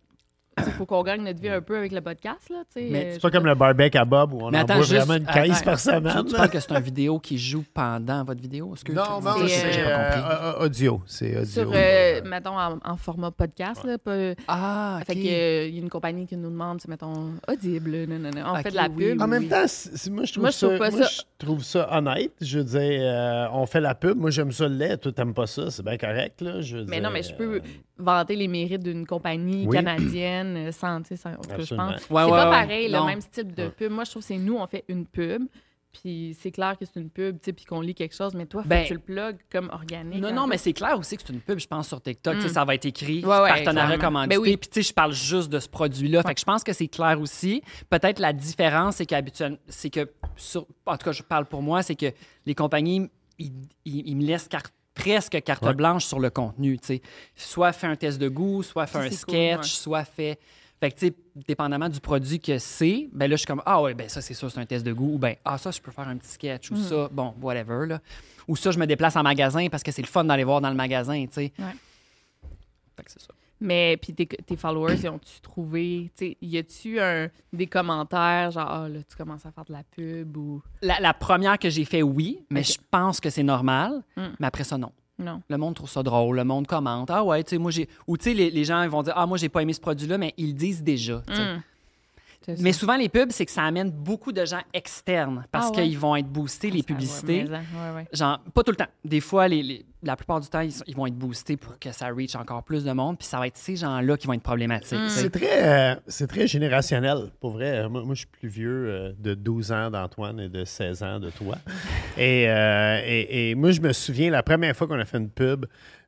Il faut qu'on gagne notre vie un peu avec le podcast, là, tu sais. Mais euh, C'est pas comme le barbecue à Bob où on Mais en attends, boit juste- vraiment une caisse attends, par Tu, semaine. tu parles que c'est une vidéo qui joue pendant votre vidéo? Non, non, C'est, c'est j'ai pas euh, compris? euh, audio. C'est audio. Sur, euh, mettons, en, en format podcast, là, pas... Ah, Fait ok. que, euh, il y a une compagnie qui nous demande, c'est, mettons, audible, non, non, non. On fait de la oui, pub. En même oui. temps, c'est- c'est- moi, je trouve, ça, je trouve ça honnête. Je veux dire, euh, on fait la pub. Moi, j'aime ça le lait. Toi, t'aimes pas ça. C'est bien correct, là. Je veux Mais dire, non, mais je peux euh, vanter les mérites d'une compagnie canadienne euh, sans, tu sais, sans- en tout cas, je pense. Ouais, c'est ouais, pas ouais. pareil, Non. le même style de pub. Moi, je trouve que c'est nous, on fait une pub, puis c'est clair que c'est une pub, tu sais, puis qu'on lit quelque chose, mais toi, faut Ben, que tu le plugues comme organique. Non, un non, peu. mais c'est clair aussi que c'est une pub, je pense, sur TikTok. Mm. Ça va être écrit, Ouais, ouais, partenariat commandité. Ben oui. Puis, tu sais, je parle juste de ce produit-là. Fait que je pense que c'est clair aussi. Peut-être la différence, c'est qu'habituellement, c'est que, sur- en tout cas, je parle pour moi, c'est que les compagnies, ils, ils- ils me laissent carte presque carte Ouais. blanche sur le contenu, tu sais. Soit fait un test de goût, soit fait Ça, un cool, sketch, ouais. soit fait... Fait que, tu sais, dépendamment du produit que c'est, ben là, je suis comme, ah ouais, ben ça, c'est ça, c'est un test de goût. Ou ben, ah, ça, je peux faire un petit sketch. Mm. Ou ça, bon, whatever, là. Ou ça, je me déplace en magasin parce que c'est le fun d'aller voir dans le magasin, tu sais. Ouais. Fait que c'est ça. Mais puis tes, tes followers, ils ont-tu trouvé, tu y a-tu un, des commentaires, genre, ah, là, tu commences à faire de la pub ou? La, la première que j'ai fait, oui, mais je pense que c'est normal. Mm. Mais après ça, non. Non. Le monde trouve ça drôle, le monde commente. Ah ouais, tu sais, moi j'ai. Ou tu sais, les, les gens ils vont dire Ah, moi j'ai pas aimé ce produit-là, mais ils le disent déjà. tu sais. Mm. Mais souvent, les pubs, c'est que ça amène beaucoup de gens externes parce Ah ouais? qu'ils vont être boostés, les Ça, ouais, publicités. ouais, ouais. Genre, pas tout le temps. Des fois, les, les- la plupart du temps, ils, sont- ils vont être boostés pour que ça reach encore plus de monde. Puis ça va être ces gens-là qui vont être problématiques. sais. C'est très, euh, c'est très générationnel, pour vrai. Euh, Moi, moi, je suis plus vieux euh, de 12 ans d'Antoine et de 16 ans de toi. Et, euh, et, et moi, je me souviens, la première fois qu'on a fait une pub,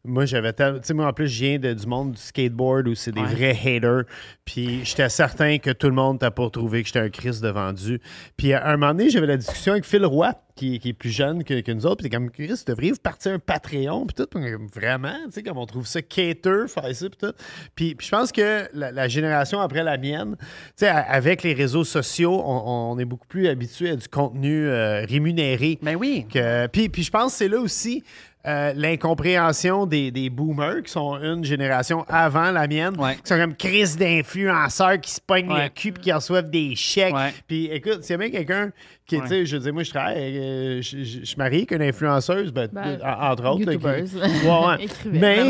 moi, j'avais... tel- Tu sais, moi, en plus, je viens de- du monde du skateboard où c'est des Ouais. vrais haters. Puis j'étais certain que tout le monde t'a pas trouvé que j'étais un Christ de vendu. Puis à un moment donné, j'avais la discussion avec Phil Roy, qui, qui est plus jeune que, que nous autres. Puis comme, Chris, devriez vous partir un Patreon? Puis tout, vraiment? Tu sais, comme on trouve ça cater, faire ça, puis tout. Puis, puis je pense que la, la génération après la mienne, tu sais, avec les réseaux sociaux, on, on est beaucoup plus habitué à du contenu euh, rémunéré. Ben oui. Que- puis, puis je pense que c'est là aussi euh, l'incompréhension des, des boomers, qui sont une génération avant la mienne, Ouais. qui sont comme crise d'influenceurs qui se pognent Ouais. le cul puis qui reçoivent des chèques. Ouais. Puis écoute, s'il y a bien quelqu'un qui, Ouais. tu sais, je veux dire, moi, je travaille, euh, je, je- je suis marié avec une influenceuse, ben, Ben, en- entre autres. là, qui-. Ouais. Mais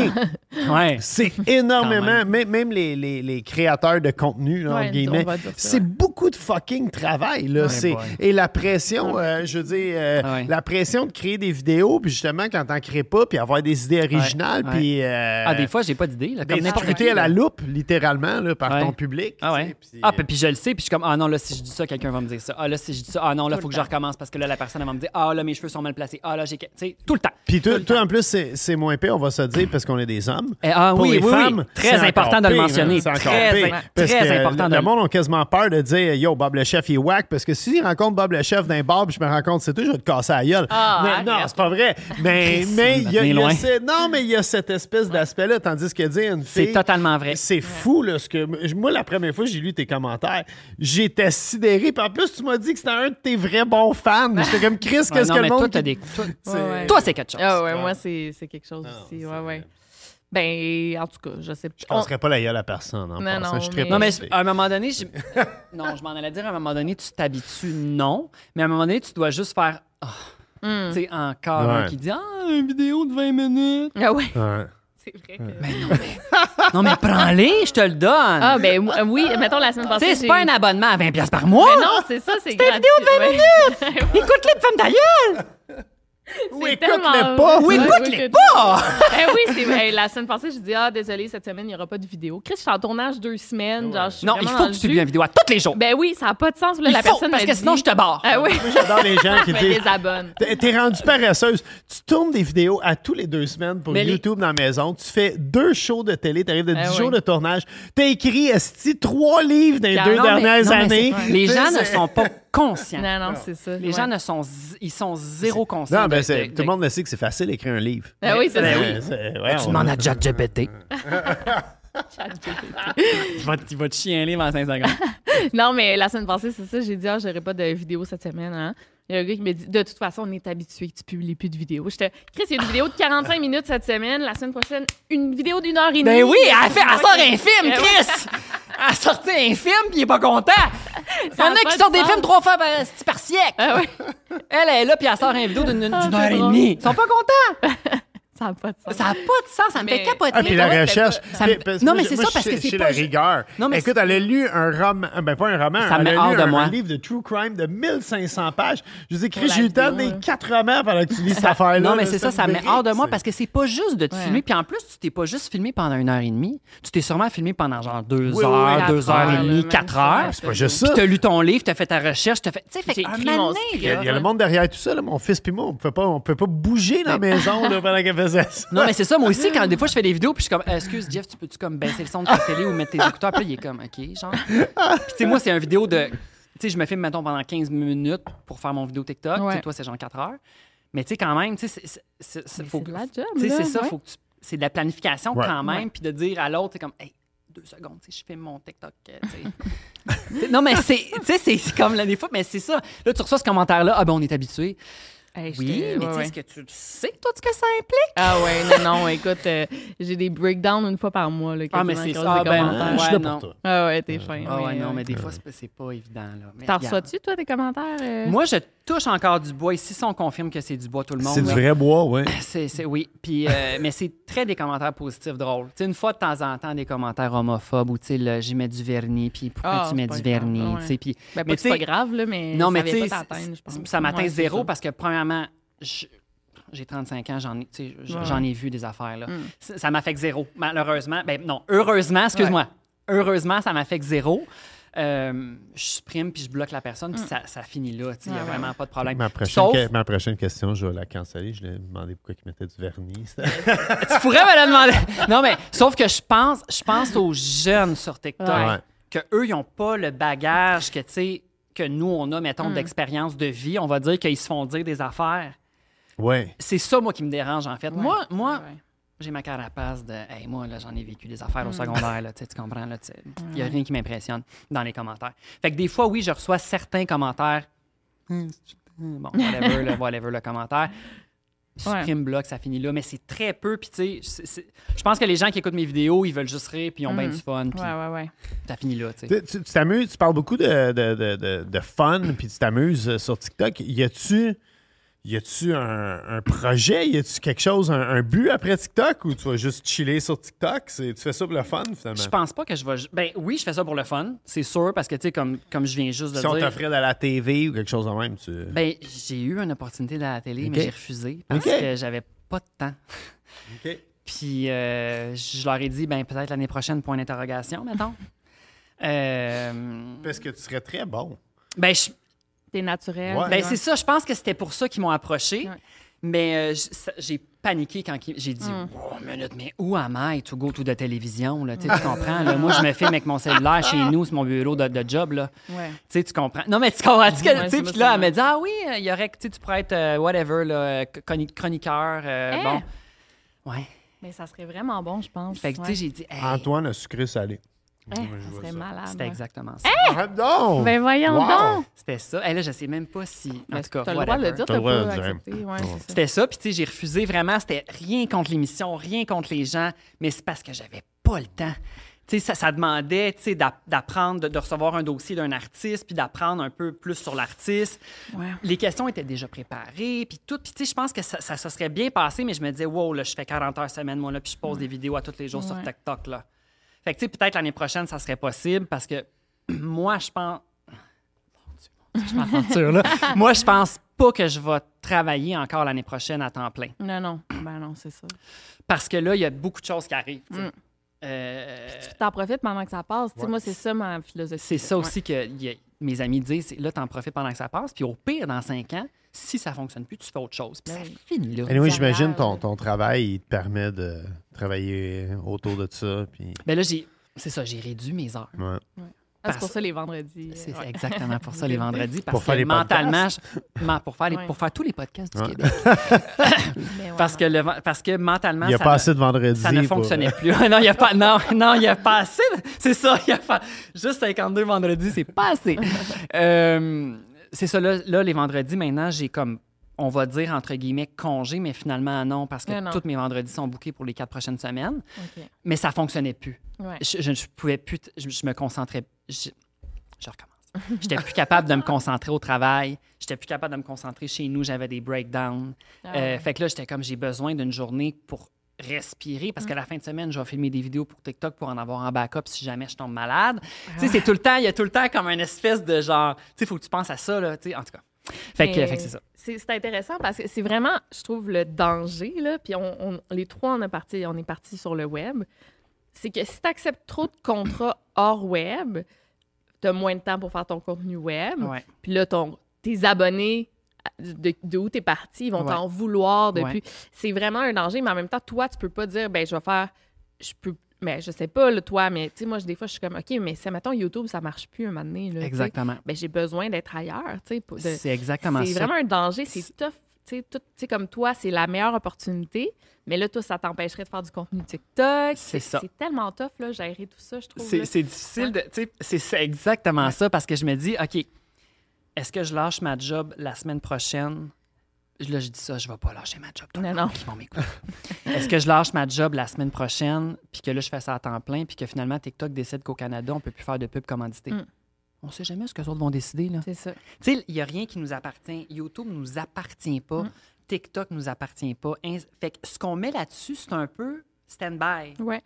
Ouais. c'est énormément, même. même, les, les- les créateurs de contenu, là, entre guillemets, c'est ouais. beaucoup de fucking travail. Là. C'est- et la pression, euh, je veux dire, euh, Ah ouais. la pression de créer des vidéos, puis justement, quand t'en crées pas, puis avoir des idées originales, ouais. puis euh, Ah, des fois, j'ai pas d'idée. là, Comme d'être n'importe scruté qui, à la loupe, littéralement, là, par Ouais. ton public. Ah ouais. puis- Ah, puis, puis je le sais, puis je suis comme, ah non, là, si je dis ça, quelqu'un va me dire ça. Ah là, si je dis ça, ah non, là, Tout faut que je recommence parce que là, la personne, elle va me dire, ah là, mes cheveux sont mal placés. Ah là, j'ai. que- Tu sais, tout le temps. Puis toi, toi, en plus, c'est c'est moins pire, on va se dire, parce qu'on est des hommes. Eh, ah Pour oui, les oui, oui. femmes, Très important de le mentionner. hein, C'est encore Très important le, de le le- monde a quasiment peur de dire Yo, Bob le chef, il est whack. Parce que s'il rencontre Bob le chef d'un bar, puis je me rends compte, c'est tout, je vais te casser la gueule. Ah, non, c'est pas vrai. Mais mais il y a, y ce- non, mais il y a cette espèce d'aspect-là. Tandis que dire une C'est fille. totalement vrai. C'est fou, là. Ce que, moi, la première fois que j'ai lu tes commentaires, j'étais sidéré. Puis en plus, tu m'as dit que c'était un de tes vrais bons fans. J'étais comme Chris, Ouais, qu'est-ce que le monde. toi, des. C'est- Ouais, ouais. toi, c'est quelque chose. Ah ouais, moi, c'est c'est quelque chose aussi. Ouais, ouais. Ben, en tout cas, je sais pas. Je casserais pas la gueule à personne. En Non, non, je mais- Non, mais à un moment donné, je... non, je m'en allais dire, à un moment donné, tu t'habitues, non. Mais à un moment donné, tu dois juste faire. Ah. Hmm. Tu sais, encore Ouais. un qui dit Ah, une vidéo de 20 minutes. Ah ouais, Ouais. c'est vrai. que- Non, mais prends-les, je te le donne. Ah, ben euh, oui, mettons la semaine tu passée. sais, c'est pas un abonnement à 20$ piastres par mois. Mais non, c'est ça, c'est C'est une vidéo de 20 minutes! Écoute-les, femme d'ailleurs. Ou écoute-le pas. Ou Ouais, écoute-les écoute- pas. Eh oui, c'est la semaine passée, je dis ah désolé cette semaine il n'y aura pas de vidéo. Chris, je suis en tournage deux semaines, genre je suis Non, il faut que tu publies une vidéo à tous les jours. Ben oui, ça n'a pas de sens. Là, il la faut, personne parce que dit- sinon, je te barre. Ah oui, j'adore les gens qui disent. T'es t'es rendu paresseuse. Tu tournes des vidéos à tous les deux semaines pour Mais les- YouTube dans la maison. Tu fais deux shows de télé. Tu arrives de 10 Ah oui. jours de tournage. Tu as écrit esti, trois livres dans les deux non, mais- dernières Non, années. Les gens ne sont pas Non, non, c'est ça. Les ouais. gens ne sont, z- ils sont zéro conscients. Non, ben, de- tout le monde le sait que c'est facile d'écrire un livre. Ah oui, c'est Ben ça. oui. C'est- ouais, Tu on- demandes à ChatGPT. Il va, te- il va te chier un livre en 5 secondes. Non, mais la semaine passée, c'est ça. J'ai dit, ah, j'aurai pas de vidéo cette semaine. Hein. Il y a un gars qui m'a dit, de toute façon, on est habitué que tu publies plus de vidéos. J'étais, Chris, il y a une vidéo de 45 minutes cette semaine. La semaine prochaine, une vidéo d'une heure et demie. Ben oui, elle, fait, elle sort un film, Ben Chris! Elle sorti un film, puis il est pas content. Il y en a qui sortent des films trois fois par, par siècle. Ah oui, Elle elle est là, puis elle sort une vidéo d'une Ah, heure et demie. Ils sont pas contents. ça n'a pas de sens. Ça n'a pas de sens, ça me fait capoter. Ah, puis la Ouais, recherche. ça me- Puis- parce- Non, mais c'est ça, parce que c'est pas la rigueur. Non, mais Écoute, elle a lu un roman, ben pas un roman, Ça elle met a hors lu de un, moi. un livre de true crime de 1500 pages. Je vous ai écrit, Pour la j'ai eu le temps de vidéo, lire hein. quatre romans pendant que tu lis cette affaire-là. Non, mais c'est ça, ça me met hors de moi parce que c'est pas juste de te filmer. Puis en plus, tu t'es pas juste filmé pendant une heure et demie. Tu t'es sûrement filmé pendant genre deux heures, deux heures et demie, quatre heures. C'est pas juste Puis ça. t'as lu ton livre, t'as fait ta recherche, t'as fait. Tu sais, fait Il y, a, le monde derrière tout ça. Là. Mon fils puis moi, on ne pas, on peut pas bouger dans la maison là, pendant qu'elle ça. Non, mais c'est ça, moi aussi, quand des fois je fais des vidéos, puis je suis comme, excuse Jeff, tu peux-tu comme baisser le son de ta télé ou mettre tes écouteurs? Puis là, il est comme, OK, genre. Puis tu sais, moi, c'est une vidéo de. Tu sais, je me filme, mettons, pendant 15 minutes pour faire mon vidéo TikTok. Ouais. Tu sais, toi, c'est genre 4 heures. Mais tu sais, quand même, tu sais, c'est- ça, ouais. faut que tu- c'est de la planification Ouais. quand même, puis de dire à l'autre, c'est comme, hey, deux secondes, tu sais, je filme mon TikTok. non, mais c'est, tu sais, c'est comme là, des fois, mais c'est ça. Là, tu reçois ce commentaire-là, ah ben, on est habitué. Hey, Oui, mais ouais, tu sais, ouais. est-ce que tu le sais, toi, ce que ça implique? Ah ouais, non, non, écoute, euh, j'ai des breakdowns une fois par mois. Là, Ah, mais c'est ça, des ben, commentaires. Je suis Ouais, là non. pour toi. Ah ouais, t'es fin. Ah ouais, non, mais des fois, c'est pas- évident. T'en reçois-tu, toi, des commentaires? euh? Moi, je touche encore du bois. Ici, si on confirme que c'est du bois, tout le monde. C'est du vrai bois, oui. C'est, c'est- oui. Puis, euh, mais c'est très des commentaires positifs drôles. Tu sais, une fois de temps en temps, des commentaires homophobes ou tu sais, j'y mets du vernis, puis pourquoi Ah, tu mets du vernis, ouais. tu sais, puis Ben, mais c'est pas grave, là, mais non, mais ça c- m'atteint Ouais, zéro parce que, premièrement, j'ai 35 ans, j'en ai, Ouais. ai vu des affaires. Là. Mm. Ça, m'affecte zéro, malheureusement. Ben non, heureusement, excuse-moi. Heureusement, ça m'affecte zéro. Euh, je supprime puis je bloque la personne, puis ça, ça finit là. Il n'y a Mm. Vraiment pas de problème. Ma prochaine, Sauf, que- ma prochaine question, je vais la canceller. Je lui ai demandé pourquoi il mettait du vernis. tu pourrais me la demander. Non, mais sauf que je pense, je pense aux jeunes sur TikTok, Ouais. que eux, ils n'ont pas le bagage que, tu sais, que nous, on a, mettons, d'expérience de vie. On va dire qu'ils se font dire des affaires. Oui. C'est ça, moi, qui me dérange, en fait. Ouais. Moi, moi Ouais, ouais. j'ai ma carapace de Hey, moi, là, j'en ai vécu des affaires au secondaire, là, tu comprends, là, tu sais, il n'y a rien qui m'impressionne dans les commentaires. Fait que des fois, oui, je reçois certains commentaires. Hum, Bon, whatever, le, whatever, le commentaire. Supprime, bloc, ça finit là, mais c'est très peu. Puis, tu sais, je pense que les gens qui écoutent mes vidéos, ils veulent juste rire, puis ils ont bien du fun, puis Ouais, ouais, ouais. ça finit là, tu sais. Tu t'amuses, tu parles beaucoup de, de, de, de, de fun, puis tu t'amuses euh, sur TikTok. Y a-tu y a-tu un, un projet? Y a-tu quelque chose, un, un but après TikTok ou tu vas juste chiller sur TikTok? Tu fais ça pour le fun, finalement? Je pense pas que je vais. Ben oui, je fais ça pour le fun, c'est sûr, parce que, tu sais, comme, comme je viens juste de si on dire. t'offrait de la TV ou quelque chose de même, tu. Ben, j'ai eu une opportunité à la télé, mais j'ai refusé parce que j'avais pas de temps. OK. Puis euh, je leur ai dit, ben peut-être l'année prochaine, point d'interrogation, mettons. Euh, Parce que tu serais très bon. ben, je- T'es naturel. Ouais. ben, c'est ça, je pense que c'était pour ça qu'ils m'ont approché. Ouais. Mais euh, j'ai paniqué quand j'ai dit Mm. Oh, minute, mais où am I to go to de télévision? Là? Tu comprends? Là? Moi, je me filme avec mon cellulaire chez nous, c'est mon bureau de, de job. Là. Ouais. Tu comprends. Non, mais tu comprends. tu sais, Puis là, elle me dit Ah oui, il y aurait, que, tu sais, tu pourrais être euh, whatever, là, chroniqueur. euh, Hein? Bon. Ouais. Mais ça serait vraiment bon, je pense. Fait que, tu sais, Ouais. j'ai dit Hey, Antoine a sucré salé. Hein, je ça vois serait ça. malade. C'était ouais. exactement ça. Arrête donc! Ben voyons Wow! donc! C'était ça. Et là, je sais même pas si. En tout cas, t'as le droit de le whatever. dire, T'as t'as le droit pas de le dire. accepté. Ouais, c'est ça. C'était ça. Puis, tu sais, j'ai refusé vraiment. C'était rien contre l'émission, rien contre les gens, mais c'est parce que j'avais pas le temps. Tu sais, ça, ça demandait, tu sais, d'app- d'apprendre, de, de recevoir un dossier d'un artiste, puis d'apprendre un peu plus sur l'artiste. Ouais. Les questions étaient déjà préparées, puis tout. Puis, tu sais, je pense que ça, ça se serait bien passé, mais je me disais, wow, là, je fais 40 heures semaine, moi, là, puis je pose des vidéos à tous les jours sur Ouais. TikTok, là. Fait que, tu sais, peut-être l'année prochaine, ça serait possible, parce que moi, je pense... Mon Dieu, mon Dieu, je là. moi, je pense pas que je vais travailler encore l'année prochaine à temps plein. Non, non. Ben non, c'est ça. Parce que là, il y a beaucoup de choses qui arrivent. tu. Mm. Euh, Tu t'en profites pendant que ça passe. Ouais. Moi, c'est ça ma philosophie. c'est ça Ouais. aussi que a- mes amis disent. c'est Là, t'en profites pendant que ça passe. Puis au pire, dans cinq ans, si ça fonctionne plus, tu fais autre chose. Puis Ben ça oui. finit là. Anyway, j'imagine ton, ton travail, il te permet de travailler autour de ça. Puis, Ben là, j'ai... C'est ça, j'ai réduit mes heures. ouais. Ah, c'est pour ça les vendredis. C'est ouais. exactement pour ça les vendredis. Parce Pour faire que les mentalement, je- pour, faire les- Ouais. pour faire tous les podcasts du Ouais. Québec. Parce que, le, parce que mentalement, Il n'y a ça pas ne- assez de vendredi. ça ne pour- fonctionnait plus. non, il y a pas non, non, il y a pas assez. C'est ça, il y a pas juste 52 vendredis, c'est pas assez. Euh, c'est ça là, là, les vendredis maintenant, j'ai comme on va dire entre guillemets congé mais finalement non parce que Non, tous mes vendredis sont bookés pour les quatre prochaines semaines, mais ça fonctionnait plus. Ouais. Je, je, je pouvais plus je, je me concentrais je, je recommence. J'étais plus capable de me concentrer au travail. J'étais plus capable de me concentrer chez nous. J'avais des breakdowns. Ah Euh, ouais. fait que là, j'étais comme, j'ai besoin d'une journée pour respirer parce qu'à la fin de semaine, je vais filmer des vidéos pour TikTok pour en avoir en backup si jamais je tombe malade. Tu sais, c'est tout le temps, il y a tout le temps comme une espèce de genre, tu sais, il faut que tu penses à ça, là, tu sais, en tout cas. Fait que, Mais fait que c'est ça. C'est intéressant parce que c'est vraiment, je trouve, le danger, là, puis on, on- les trois, on, a parti, on est partis sur le web, c'est que si tu acceptes trop de contrats hors web, tu as moins de temps pour faire ton contenu web, Ouais. puis là, ton, tes abonnés de, de où tu es parti, ils vont Ouais. t'en vouloir depuis. Ouais. C'est vraiment un danger, mais en même temps, toi, tu peux pas dire, ben je vais faire, je peux, mais je sais pas, là, toi, mais tu sais, moi, des fois, je suis comme, OK, mais si, mettons, YouTube, ça marche plus un moment donné, là, Exactement. ben j'ai besoin d'être ailleurs, tu sais, C'est exactement c'est vraiment un danger, c'est tough. Tu sais, comme toi, c'est la meilleure opportunité, mais là, toi, ça t'empêcherait de faire du contenu TikTok. C'est ça. C'est tellement tough, là, gérer tout ça, je trouve. C'est difficile de. c'est exactement ça parce que je me dis, OK, est-ce que je lâche ma job la semaine prochaine? Là, je dis ça, je vais pas lâcher ma job. Non, non. qui vont m'écouter. Est-ce que je lâche ma job la semaine prochaine, puis que là, je fais ça à temps plein, puis que finalement, TikTok décide qu'au Canada, on peut plus faire de pub commandité? Mm. On sait jamais ce que les autres vont décider, là. C'est ça. Tu sais, il n'y a rien qui nous appartient. YouTube nous appartient pas. Mm. TikTok nous appartient pas. Fait que ce qu'on met là-dessus, c'est un peu stand-by. Ouais.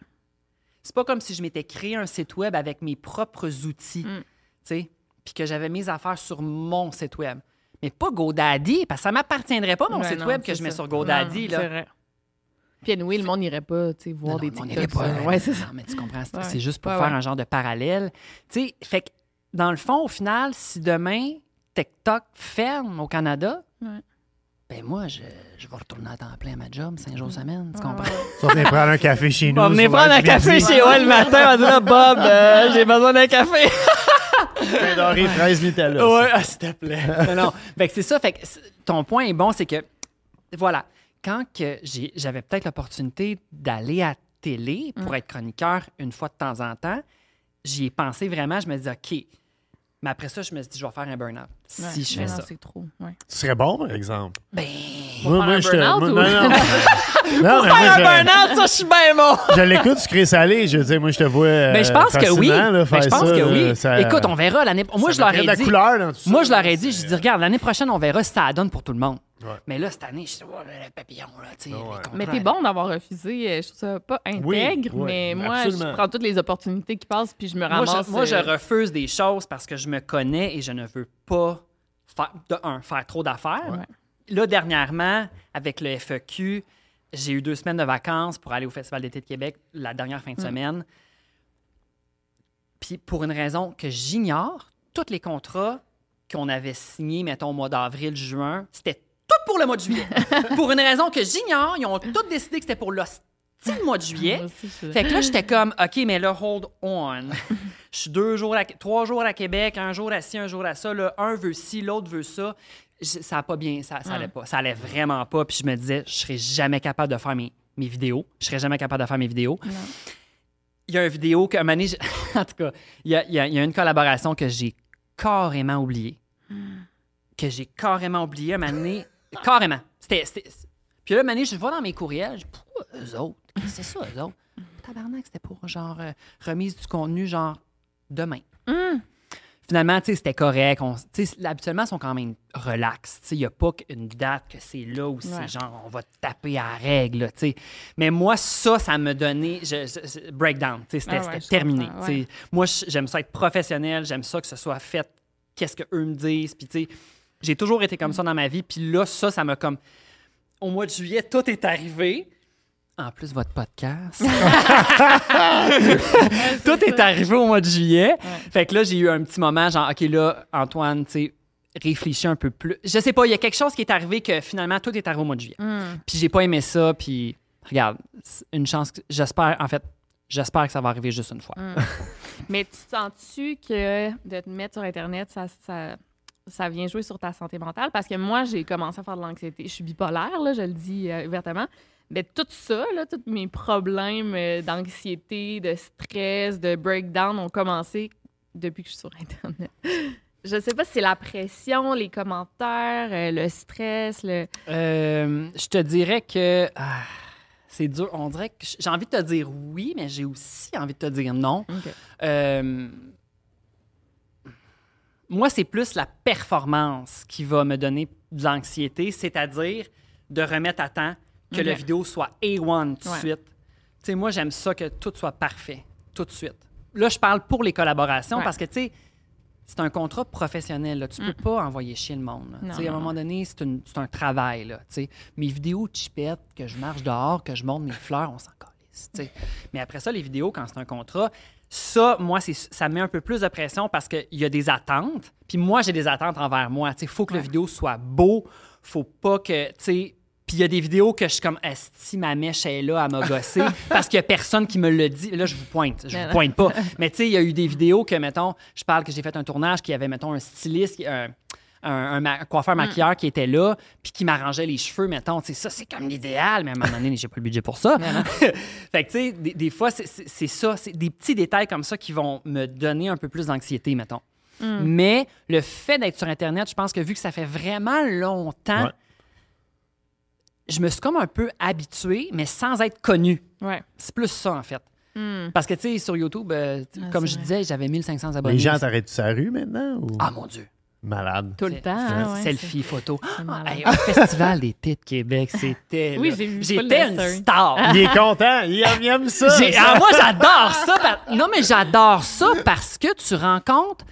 C'est pas comme si je m'étais créé un site web avec mes propres outils, Mm. tu sais, puis que j'avais mes affaires sur mon site web. Mais pas GoDaddy, parce que ça m'appartiendrait pas, mon Ouais, site non, web que je mets ça. sur GoDaddy. Non, là. C'est vrai. Puis anyway, le monde n'irait pas, tu sais, voir Non, des TikToks. pas, ça. Ouais, c'est ça. Non, mais tu comprends, c'est Ouais. juste pour Ouais, faire ouais. un genre de parallèle. Tu sais, fait que, dans le fond, au final, si demain, TikTok ferme au Canada, Ouais. ben moi, je, je vais retourner à temps plein à ma job, cinq jours semaine, tu comprends? ouais. Tu vas venir prendre un café chez nous. On va venir prendre un café chez moi le matin, on va dire là, Bob, euh, j'ai besoin d'un café. Pain doré, fraises, Nutella. Ouais, ah, s'il te plaît. non, non. Fait que c'est ça. Fait que ton point est bon, c'est que, voilà, quand que j'ai- j'avais peut-être l'opportunité d'aller à télé pour être chroniqueur une fois de temps en temps, j'y ai pensé vraiment. Je me dis, OK. Mais après ça, je me suis dit, je vais faire un burn-out si Ouais. je fais Non, ça. c'est trop. Ouais. Tu serais bon, par exemple. Ben, Moi, faire un je te- burn-out moi- ou- non, non. Non, mais moi, faire un je- burn-out, ça, je suis bien bon. Je l'écoute sucré salé. Je veux dire, moi, je te vois. euh, Ben, je pense que oui. là, Ben, je pense ça, que oui. ça- Écoute, on verra l'année. Moi, ça je leur ai de la dit. couleur dans tout ça, Moi, je leur ai dit, je dis, regarde, l'année prochaine, on verra si ça donne pour tout le monde. Ouais. Mais là, cette année, je dis, oh, le papillon, là, tu sais, Ouais. les contrats, Mais t'es bon d'avoir refusé. euh, Je trouve ça pas intègre, oui, mais moi, absolument. je prends toutes les opportunités qui passent puis je me Moi, ramasse. je, moi, je euh, refuse des choses parce que je me connais et je ne veux pas, faire, de un, faire trop d'affaires. Ouais. Là, dernièrement, avec le FEQ, j'ai eu deux semaines de vacances pour aller au Festival d'été de Québec la dernière fin de semaine. Puis, pour une raison que j'ignore, tous les contrats qu'on avait signés, mettons, au mois d'avril, juin, c'était tout pour le mois de juillet. pour une raison que j'ignore, ils ont tous décidé que c'était pour le style mois de juillet. aussi, je- Fait que là, j'étais comme, OK, mais là, hold on. Je suis deux jours, à, trois jours à Québec, un jour à ci, un jour à ça. Là, un veut ci, l'autre veut ça. Ça a pas bien, ça, ça allait pas. Ça allait vraiment pas. Puis je me disais, je serais jamais capable de faire mes, mes vidéos. Je serais jamais capable de faire mes vidéos. Il y a une vidéo que, un moment donné, en tout cas, il y a, il y a- il y a une collaboration que j'ai carrément oubliée. Que j'ai carrément oubliée un moment donné. Carrément. C'était. Puis là, donné, je vois dans mes courriels, je dis, pourquoi eux autres? C'est ça, eux autres? Tabarnak, c'était pour genre euh, remise du contenu, genre demain. Hum. Finalement, tu sais, c'était correct. On- habituellement, ils sont quand même relax. Il n'y a pas une date que c'est là où c'est genre, on va taper à la règle, sais. Mais moi, ça, ça me donnait... Je, je- je- breakdown, c'était Ah ouais, terminé. ouais. Moi, j'aime ça être professionnel, j'aime ça que ce soit fait, qu'est-ce qu'eux me disent. Puis, tu sais, j'ai toujours été comme ça dans ma vie. Puis là, ça, ça m'a comme... Au mois de juillet, tout est arrivé. En plus, votre podcast. tout est arrivé au mois de juillet. Fait que là, j'ai eu un petit moment, genre, OK, là, Antoine, tu sais, réfléchis un peu plus. Je sais pas, il y a quelque chose qui est arrivé que finalement, tout est arrivé au mois de juillet. Hum. Puis j'ai pas aimé ça, puis regarde, une chance, que- j'espère, en fait, j'espère que ça va arriver juste une fois. Mais tu sens-tu que de te mettre sur Internet, ça, ça, ça vient jouer sur ta santé mentale? Parce que moi, j'ai commencé à faire de l'anxiété. Je suis bipolaire, là, je le dis euh, ouvertement. Mais tout ça, là, tous mes problèmes euh, d'anxiété, de stress, de breakdown ont commencé depuis que je suis sur Internet. Je sais pas si c'est la pression, les commentaires, euh, le stress, le... Je te dirais que ah, c'est dur. On dirait que j'ai envie de te dire oui, mais j'ai aussi envie de te dire non. Moi, c'est plus la performance qui va me donner de l'anxiété, c'est-à-dire de remettre à temps que la vidéo soit A1 tout de Ouais. suite. Tu sais, moi, j'aime ça que tout soit parfait, tout de suite. Là, je parle pour les collaborations Ouais. parce que, tu sais, c'est un contrat professionnel. Là. Tu peux pas envoyer chier le monde. Mm. Non, à un moment donné, c'est, une- c'est un travail. Là. Mes vidéos chipettes, que je marche dehors, que je monte mes fleurs, on s'en calisse. Mais après ça, les vidéos, quand c'est un contrat, ça, moi, ça me met un peu plus de pression parce qu'il y a des attentes. Puis moi, j'ai des attentes envers moi. Il faut que la vidéo soit beau. faut pas que, tu sais... Puis il y a des vidéos que je suis comme, si ma mèche est là à m'a gossé parce qu'il y a personne qui me le dit. Là, je vous pointe. Je vous pointe pas. Mais tu sais, il y a eu des vidéos que, mettons, je parle que j'ai fait un tournage qui avait, mettons, un styliste, un, un, un ma- un coiffeur maquilleur qui était là, puis qui m'arrangeait les cheveux, mettons. Tu sais, ça, c'est comme l'idéal, mais à un moment donné, j'ai pas le budget pour ça. fait que, tu sais, des, des fois, c'est- c'est c'est ça. C'est des petits détails comme ça qui vont me donner un peu plus d'anxiété, mettons. Mais le fait d'être sur Internet, je pense que vu que ça fait vraiment longtemps, Ouais. je me suis comme un peu habitué, mais sans être connu. Ouais. C'est plus ça, en fait. Hmm. Parce que, tu sais, sur YouTube, euh, Ah, comme je vrai. disais, j'avais 1500 abonnés. Les gens t'arrêtent sur la rue maintenant? Ou... Ah, mon Dieu. Malade. Tout le temps. hein, ouais, selfie photo. Ah, hey, au Festival des Têtes Québec, c'était. Oui, j'ai vu J'étais une star. Il est content. Il aime, il aime ça. Ah, moi, j'adore ça. par- Non, mais j'adore ça parce que tu rencontres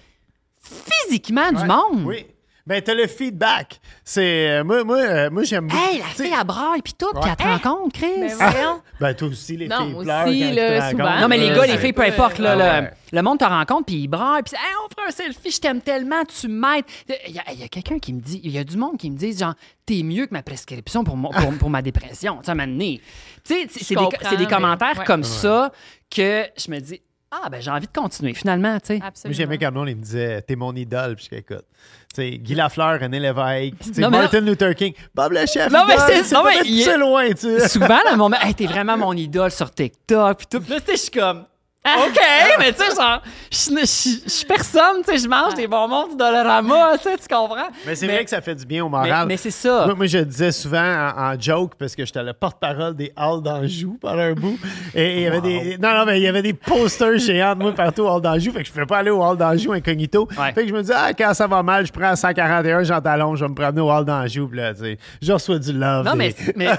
physiquement du monde. Oui. Ben, t'as le feedback. C'est. euh, moi, moi, euh, moi j'aime beaucoup. Hey, la fille, elle braille puis tout, puis elle te rencontre, Chris. Ben voyons. Ben, toi aussi, les Non, filles pleurent aussi. Non, mais les gars, les filles, peu importe, là, Ah le, ouais. le monde te rencontre, puis ils braillent, puis hey, on fait un selfie, je t'aime tellement, tu m'aides. Il y a, il y a quelqu'un qui me dit, il y a du monde qui me dit, genre, t'es mieux que ma prescription pour, mon- pour, pour ma dépression. Tu sais, à un moment donné. Tu sais, c'est c'est des, commentaires ouais. comme ça que je me dis, ah, ben j'ai envie de continuer, finalement, tu sais. Moi, Absolument. j'aimais quand monde il me disait T'es mon idole. Puis je écoute. Tu sais, Guy Lafleur, René Lévesque, Non, Martin Luther King, Bob le chef. Non, mais idole, c'est- c'est non, mais il- loin, tu sais. Souvent, là, mon hey, t'es vraiment mon idole sur TikTok, puis tout. Là, tu sais, je suis comme, OK, mais tu sais, genre, je suis- personne, tu sais, je mange des bonbons du Dollarama, tu sais, tu comprends? Mais c'est vrai que ça fait du bien au moral. mais c'est ça. Moi, moi, je disais souvent en, en joke, parce que j'étais le porte-parole des Halles d'Anjou pendant un bout. Et il y avait des. Non, non, mais il y avait des posters géants de moi partout au Hall d'Anjou. Fait que je ne pouvais pas aller au Hall d'Anjou incognito. Ouais. Fait que je me disais, ah, quand ça va mal, je prends 141, j'en talon, je vais me promener au Hall d'Anjou. Puis là, tu sais, je reçois du love. Non, des- mais, mais,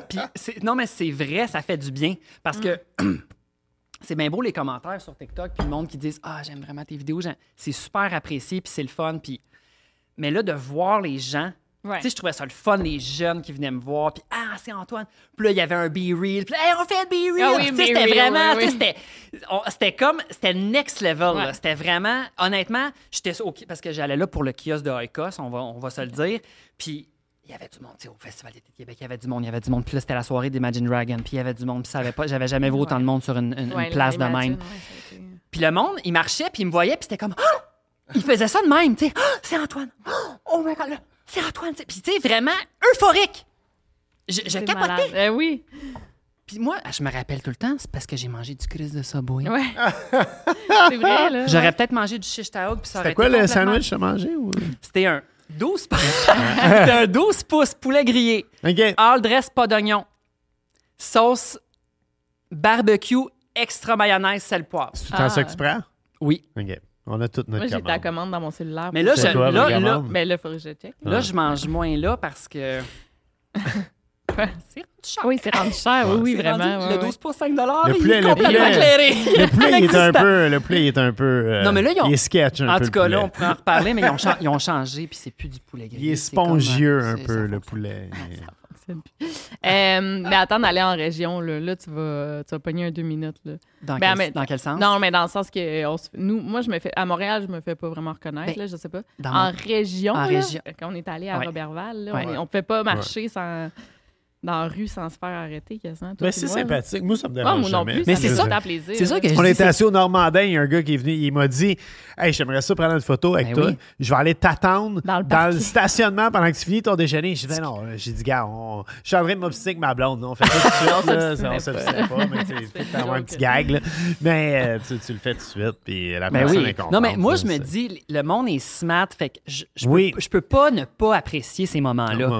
non, mais c'est vrai, ça fait du bien. Parce que c'est bien beau les commentaires sur TikTok, puis le monde qui disent Ah, j'aime vraiment tes vidéos. C'est super apprécié, puis c'est le fun. Puis... Mais là, de voir les gens. Ouais. Tu sais, je trouvais ça le fun, les jeunes qui venaient me voir, puis ah, c'est Antoine. Puis là, il y avait un be-reel, puis Hey, on fait le be-reel. Ah oui, c'était vraiment, oui, tu sais, c'était comme, c'était next level. Ouais. C'était vraiment, honnêtement, j'étais parce que j'allais là pour le kiosque de Oikos, on va, on va se le dire. Puis il y avait du monde, tu sais, au Festival d'été de Québec, il y avait du monde, il y avait du monde. Puis là, c'était la soirée d'Imagine Dragon, puis il y avait du monde, puis ça avait pas, j'avais jamais vu autant de monde sur une, une- une Ouais, place de même. ouais, été- Puis le monde, il marchait, puis il me voyait, puis c'était comme Ah! Il faisait ça de même, tu sais. Ah, c'est Antoine. Ah, Oh my God, là, c'est Antoine. Puis tu sais, vraiment euphorique. Je, je capotais. Euh, oui. Puis moi, je me rappelle tout le temps, c'est parce que j'ai mangé du Chris de Subway. Ouais. c'est vrai, là. J'aurais peut-être mangé du shish taouk, puis ça aurait C'était quoi été le complètement- sandwich que t'as mangé? Ou... C'était un 12 pouces. Un 12 pouces poulet grillé. OK. All dress, pas d'oignon. Sauce barbecue, extra mayonnaise, sel, poivre. C'est tout en Ah. ça que tu prends? Oui. OK. On a toute notre Moi, j'ai ta commande. commande dans mon cellulaire. Mais là, C'est je, quoi, là, votre là, commande? Mais là, il faudrait que je check. là, je mange moins là parce que. c'est cher. Oui, c'est rendu cher. Oui, oui, vraiment. rendu- ouais, le ouais. 12 pour 5 il Le est poulet- le complètement poulet- éclairé. Le poulet, il est un peu. Le poulet, il est un peu. euh, Non, mais là, ils ont- Il est sketch un En peu. tout cas, là, on pourrait en reparler, mais ils ont, cha- ils ont changé, puis c'est plus du poulet grillé. Il est spongieux euh, un peu, ça le poulet. fonctionne plus. Euh, mais attends d'aller en région, là, là tu, vas, tu vas pogner un deux minutes. Là. Dans, Ben, quel, mais- dans quel sens? Non, mais dans le sens que on se- nous, moi, je me fais à Montréal, je me fais pas vraiment reconnaître, Ben, là, je sais pas. dans en mon- région, en là, région. quand on est allé à Ouais. Robertval, Ouais. on, est- on pouvait pas marcher sans dans la rue sans se faire arrêter quasiment. Mais et c'est sympathique. Moi, ça me Ouais, dérange moi non jamais. plus, Mais ça c'est ça- fait plaisir. c'est ça que je On dis, était assis au Normandin, il y a un gars qui est venu, il m'a dit Hey, j'aimerais ça prendre une photo avec Ben toi. oui. Je vais aller t'attendre Dans le dans, parking. le stationnement pendant que tu finis ton déjeuner. J'ai dit Ben non, j'ai dit, gars, on- je suis en train de m'obstiner avec ma blonde. On fait ça tout de suite. On là. s'obstinait On pas. s'obstinait pas, mais tu sais, un petit gag. là. Mais euh, tu, tu le fais tout de suite, puis la Ben personne oui. est contente. Non, mais moi, je me dis, le monde est smart, fait que je, je, peux, je pas ne pas apprécier ces moments-là.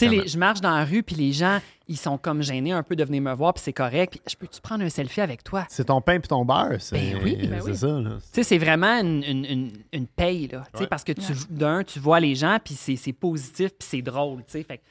Les- je marche dans la rue, puis les gens, ils sont comme gênés un peu de venir me voir, puis c'est correct. Puis je peux-tu prendre un selfie avec toi? C'est ton pain puis ton beurre. C'est Ben oui, ben c'est oui. ça. Là. Tu sais, c'est vraiment une, une, une, une paye, là. Tu sais, Ouais. Parce que, tu d'un, tu vois les gens, puis c'est c'est positif, puis c'est drôle, tu sais. Fait que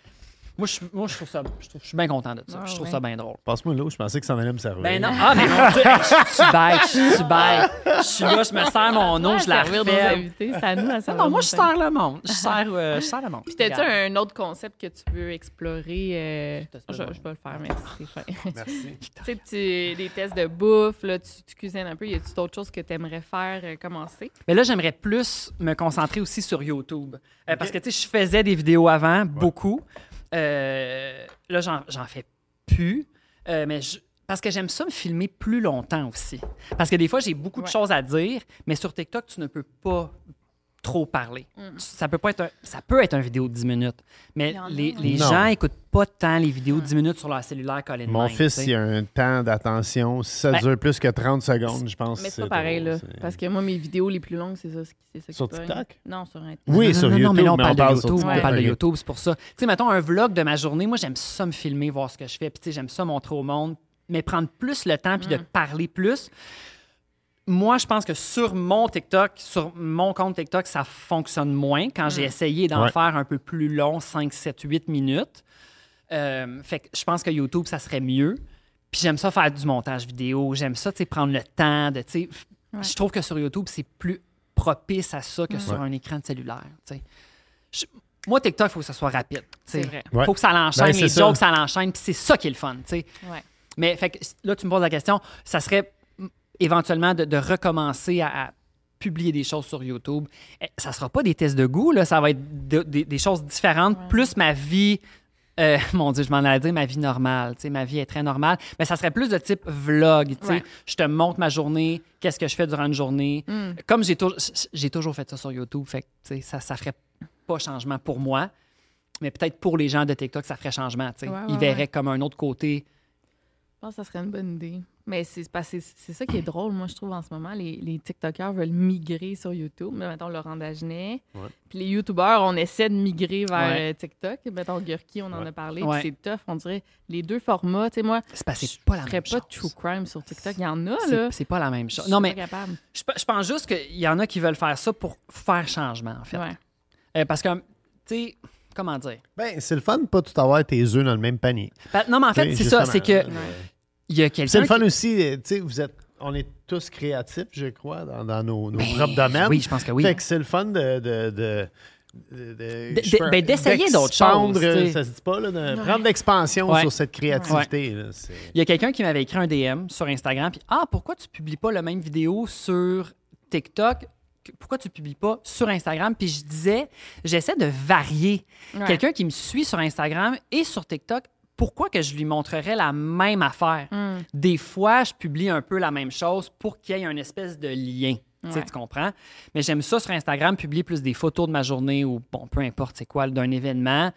moi, je, moi, je trouve ça... Je, trouve- je suis bien content de ça. Ah, je trouve ouais. ça bien drôle. Passe-moi l'eau, je pensais que ça en allait me servir. Ben non. Ah, mais mon Dieu, je suis bête, je suis bête. Je suis là, je me sers mon eau, Ouais, je la refais. c'est à nous à Non, servir non, moi, je sers le monde. Je sers, euh, je sers le monde. Puis t'as-tu un autre concept que tu veux explorer? euh, Je, je vais le faire, merci. Merci. tu sais, tu- des tests de bouffe, là, tu, tu cuisines un peu. Y a-tu d'autres choses que tu aimerais faire euh, commencer? Mais là, j'aimerais plus me concentrer aussi sur YouTube. Euh, Parce que, tu sais, je faisais des vidéos avant, beaucoup. Euh, là, j'en j'en fais plus. Euh, mais je- parce que j'aime ça me filmer plus longtemps aussi. Parce que des fois, j'ai beaucoup de choses à dire, mais sur TikTok, tu ne peux pas trop parler. Mm. Ça peut pas être un, ça peut être une vidéo de 10 minutes, mais les, les Non. gens écoutent pas tant les vidéos de 10 minutes sur leur cellulaire collé Mon même, fils, il a un temps d'attention. Si ça Ben, dure plus que 30 secondes, je pense Mais c'est pas pareil, là. Parce que moi, mes vidéos les plus longues, c'est ça. c'est ça qui Sur. TikTok? Non, sur Internet. Oui, Non, sur non, non, YouTube, mais là, on mais parle, on parle de YouTube. On parle de. YouTube, c'est pour ça. Tu sais, mettons un vlog de ma journée. Moi, j'aime ça me filmer, voir ce que je fais. Puis, tu sais, j'aime ça montrer au monde, mais prendre plus le temps puis de parler plus. Moi, je pense que sur mon TikTok, sur mon compte TikTok, ça fonctionne moins quand j'ai essayé d'en Ouais. faire un peu plus long, 5, 7, 8 minutes. Euh, fait que je pense que YouTube, ça serait mieux. Puis j'aime ça faire du montage vidéo. J'aime ça, tu sais, prendre le temps de, tu sais, f- Je trouve que sur YouTube, c'est plus propice à ça que sur un écran de cellulaire, tu sais. Je- Moi, TikTok, il faut que ça soit rapide. tu sais. C'est vrai. Il Ouais. faut que ça l'enchaîne, Ben, c'est les ça. jokes, ça l'enchaîne, puis c'est ça qui est le fun, tu sais. Ouais. Mais fait que, là, tu me poses la question, ça serait mm, éventuellement de, de recommencer à, à publier des choses sur YouTube. Eh, Ça sera pas des tests de goût, là, ça va être de- des- des choses différentes, plus ma vie. euh, mon Dieu, je m'en allais dire ma vie normale. Tu sais, ma vie est très normale. Mais ça serait plus de type vlog. tu sais. Ouais. Je te montre ma journée, qu'est-ce que je fais durant une journée. Mm. Comme j'ai toujours, j'ai toujours fait ça sur YouTube, fait que, ça ne ferait pas changement pour moi. Mais peut-être pour les gens de TikTok, ça ferait changement. tu sais. Ouais, Ils ouais, verraient ouais. comme un autre côté. Je pense que ça serait une bonne idée. Mais c'est parce que c'est c'est ça qui est drôle, moi, je trouve, en ce moment. Les, les TikTokers veulent migrer sur YouTube. Mais, mettons, Laurent Dagenet. Ouais. Puis les YouTubers, on essaie de migrer vers Ouais. euh, TikTok. Mettons, Gurki, on en a parlé. C'est tough. On dirait les deux formats. Tu sais, moi, C'est parce que c'est je pas la ferais même pas chose. de true crime sur TikTok. Il y en a, C'est- là. C'est pas la même chose. Non, pas mais capable. je, pe- je pense juste qu'il y en a qui veulent faire ça pour faire changement, en fait. Ouais. Euh, parce que, tu sais, comment dire? Ben, c'est le fun de pas tout avoir tes œufs dans le même panier. Ben, non, mais en fait, c'est ça. C'est que il y a C'est le fun qui- aussi, euh, tu sais, vous êtes, on est tous créatifs, je crois, dans, dans nos, nos Ben, propres domaines. Oui, je pense que oui. Fait que c'est le fun de. de, de de- de- De- je peux- ben, d'essayer d'autres choses. Ça se dit pas, là, de prendre l'expansion Ouais. sur cette créativité. là, Il y a quelqu'un qui m'avait écrit un DM sur Instagram, puis Ah, pourquoi tu publies pas la même vidéo sur TikTok? Pourquoi tu publies pas sur Instagram? Puis je disais, j'essaie de varier. Ouais. Quelqu'un qui me suit sur Instagram et sur TikTok, pourquoi que je lui montrerais la même affaire? Mm. Des fois, je publie un peu la même chose pour qu'il y ait un espèce de lien. Tu sais, Ouais. Tu comprends? Mais j'aime ça sur Instagram, publier plus des photos de ma journée ou, bon, peu importe c'est quoi, d'un événement.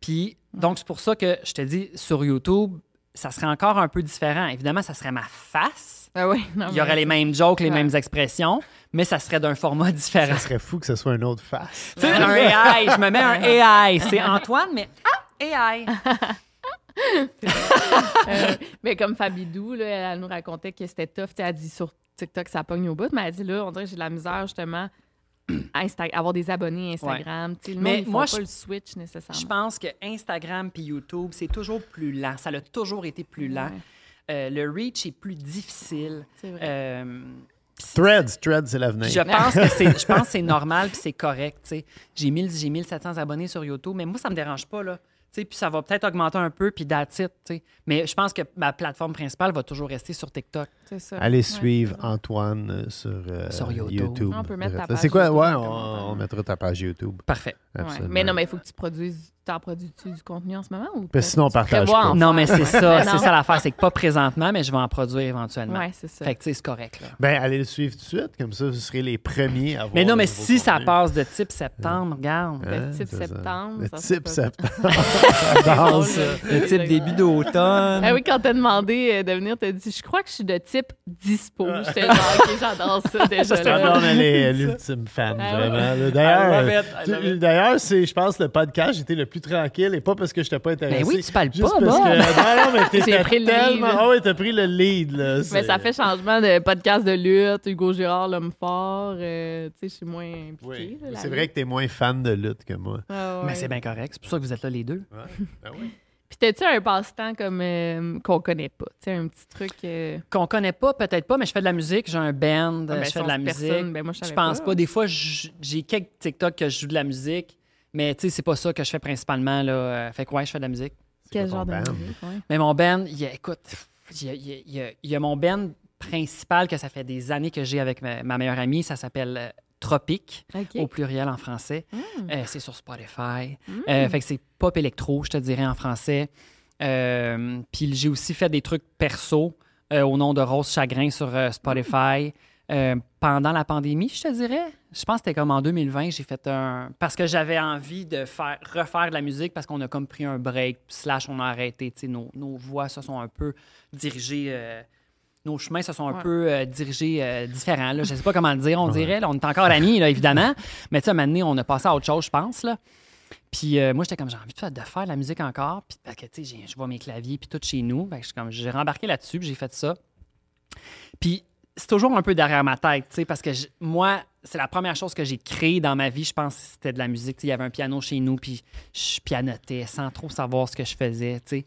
Puis, donc, c'est pour ça que je te dis, sur YouTube, ça serait encore un peu différent. Évidemment, ça serait ma face. Ah oui, non, Il y aurait les mêmes jokes, les Ouais. mêmes expressions, mais ça serait d'un format différent. Ça serait fou que ce soit une autre face. Tu sais, un AI, je me mets un AI. C'est Antoine, mais ah, AI. Euh, mais comme Fabidou, là, elle nous racontait que c'était tough. Tu sais, Elle dit sur TikTok, ça pogne au bout. Mais elle dit là, on dirait que j'ai de la misère justement à Insta- avoir des abonnés Instagram. Le Mais monde, ils font moi, pas je- le switch nécessairement. Je pense que Instagram puis YouTube, c'est toujours plus lent. Ça a toujours été plus lent. Ouais. Euh, le reach est plus difficile. C'est vrai. Euh, Threads, Threads, c'est l'avenir. je pense que c'est, je pense que c'est normal puis c'est correct. tu sais. J'ai 1000, j'ai 1700 abonnés sur YouTube, mais moi, ça me dérange pas. Là. Puis ça va peut-être augmenter un peu, puis sais. Mais je pense que ma plateforme principale va toujours rester sur TikTok. C'est ça. Allez Ouais, suivre c'est ça. Antoine euh, sur, euh, Sur YouTube. On peut mettre ta C'est page quoi? YouTube Ouais, on, mettra ta page YouTube. Parfait. Ouais. Mais non, mais il faut que tu produises. T'en produis-tu du contenu en ce moment? Ou sinon, on partage pas. Non, mais c'est ça. C'est ça l'affaire. C'est que pas présentement, mais je vais en produire éventuellement. Ouais, c'est ça. Fait que, tu sais, c'est correct, là. Ben, allez le suivre tout de suite, comme ça, vous serez les premiers à voir. Mais non, mais si ça passe de type septembre, regarde. Hein, type c'est ça. septembre, ça type septembre. Là. Le type début d'automne. Ah oui, quand t'as demandé euh, de venir, t'as dit Je crois que je suis de type dispo. J'étais genre, OK, j'adore ça déjà. Là. elle est l'ultime fan, Ah vraiment. D'ailleurs, d'ailleurs, c'est, je pense, le podcast, j'étais le plus tranquille et pas parce que je n'étais pas intéressé. Ben oui, tu parles Juste pas, parce que, non, non, mais J'ai pris le tellement... lead. Ah oui, t'as pris le lead, là. Mais ça fait changement de podcast de lutte, Hugo Girard, l'homme fort. euh, tu sais, je suis moins impliquée. Oui. C'est vrai que t'es moins fan de lutte que moi. Ah ouais. Mais c'est bien correct. C'est pour ça que vous êtes là les deux. Ben oui. Puis t'as-tu un passe-temps comme euh, qu'on connaît pas? Tu sais, un petit truc. euh, Qu'on connaît pas, peut-être pas, mais je fais de la musique. J'ai un band, ah, ben, je fais de la personne, musique. ben, moi, je pense pas. pas. Des fois, j'ai quelques TikTok que je joue de la musique, mais tu sais, c'est pas ça que je fais principalement. Là. Euh, Fait que ouais, je fais de la musique. Quel genre de band? musique? ouais. Mais mon band, il y a, écoute, il y a, il y a- il y a- il y a mon band principal que ça fait des années que j'ai avec ma, ma meilleure amie. Ça s'appelle euh, Tropique, au pluriel en français. Mm. Euh, c'est sur Spotify. Euh, fait que c'est pop électro, je te dirais, en français. Euh, Puis j'ai aussi fait des trucs perso au nom de Rose Chagrin sur Spotify. pendant la pandémie, je te dirais. Je pense que c'était comme en 2020, j'ai fait un. Parce que j'avais envie de faire refaire de la musique parce qu'on a comme pris un break, slash, on a arrêté. Tu sais, nos, nos voix se sont un peu dirigées. Nos chemins se sont un Ouais. peu euh, dirigés euh, différents. Là. Je ne sais pas comment le dire, on dirait. Là, on est encore amis, là, évidemment. Mais tu sais, à un moment donné, on a passé à autre chose, je pense. Là. Puis euh, moi, j'étais comme, j'ai envie de faire, de faire de la musique encore. Puis parce que, tu sais, je vois mes claviers, puis tout chez nous. Fait que je suis comme, j'ai rembarqué là-dessus, puis j'ai fait ça. Puis c'est toujours un peu derrière ma tête, tu sais, parce que je- moi, c'est la première chose que j'ai créée dans ma vie, je pense, c'était de la musique. Il y avait un piano chez nous, puis je pianotais sans trop savoir ce que je faisais, tu sais.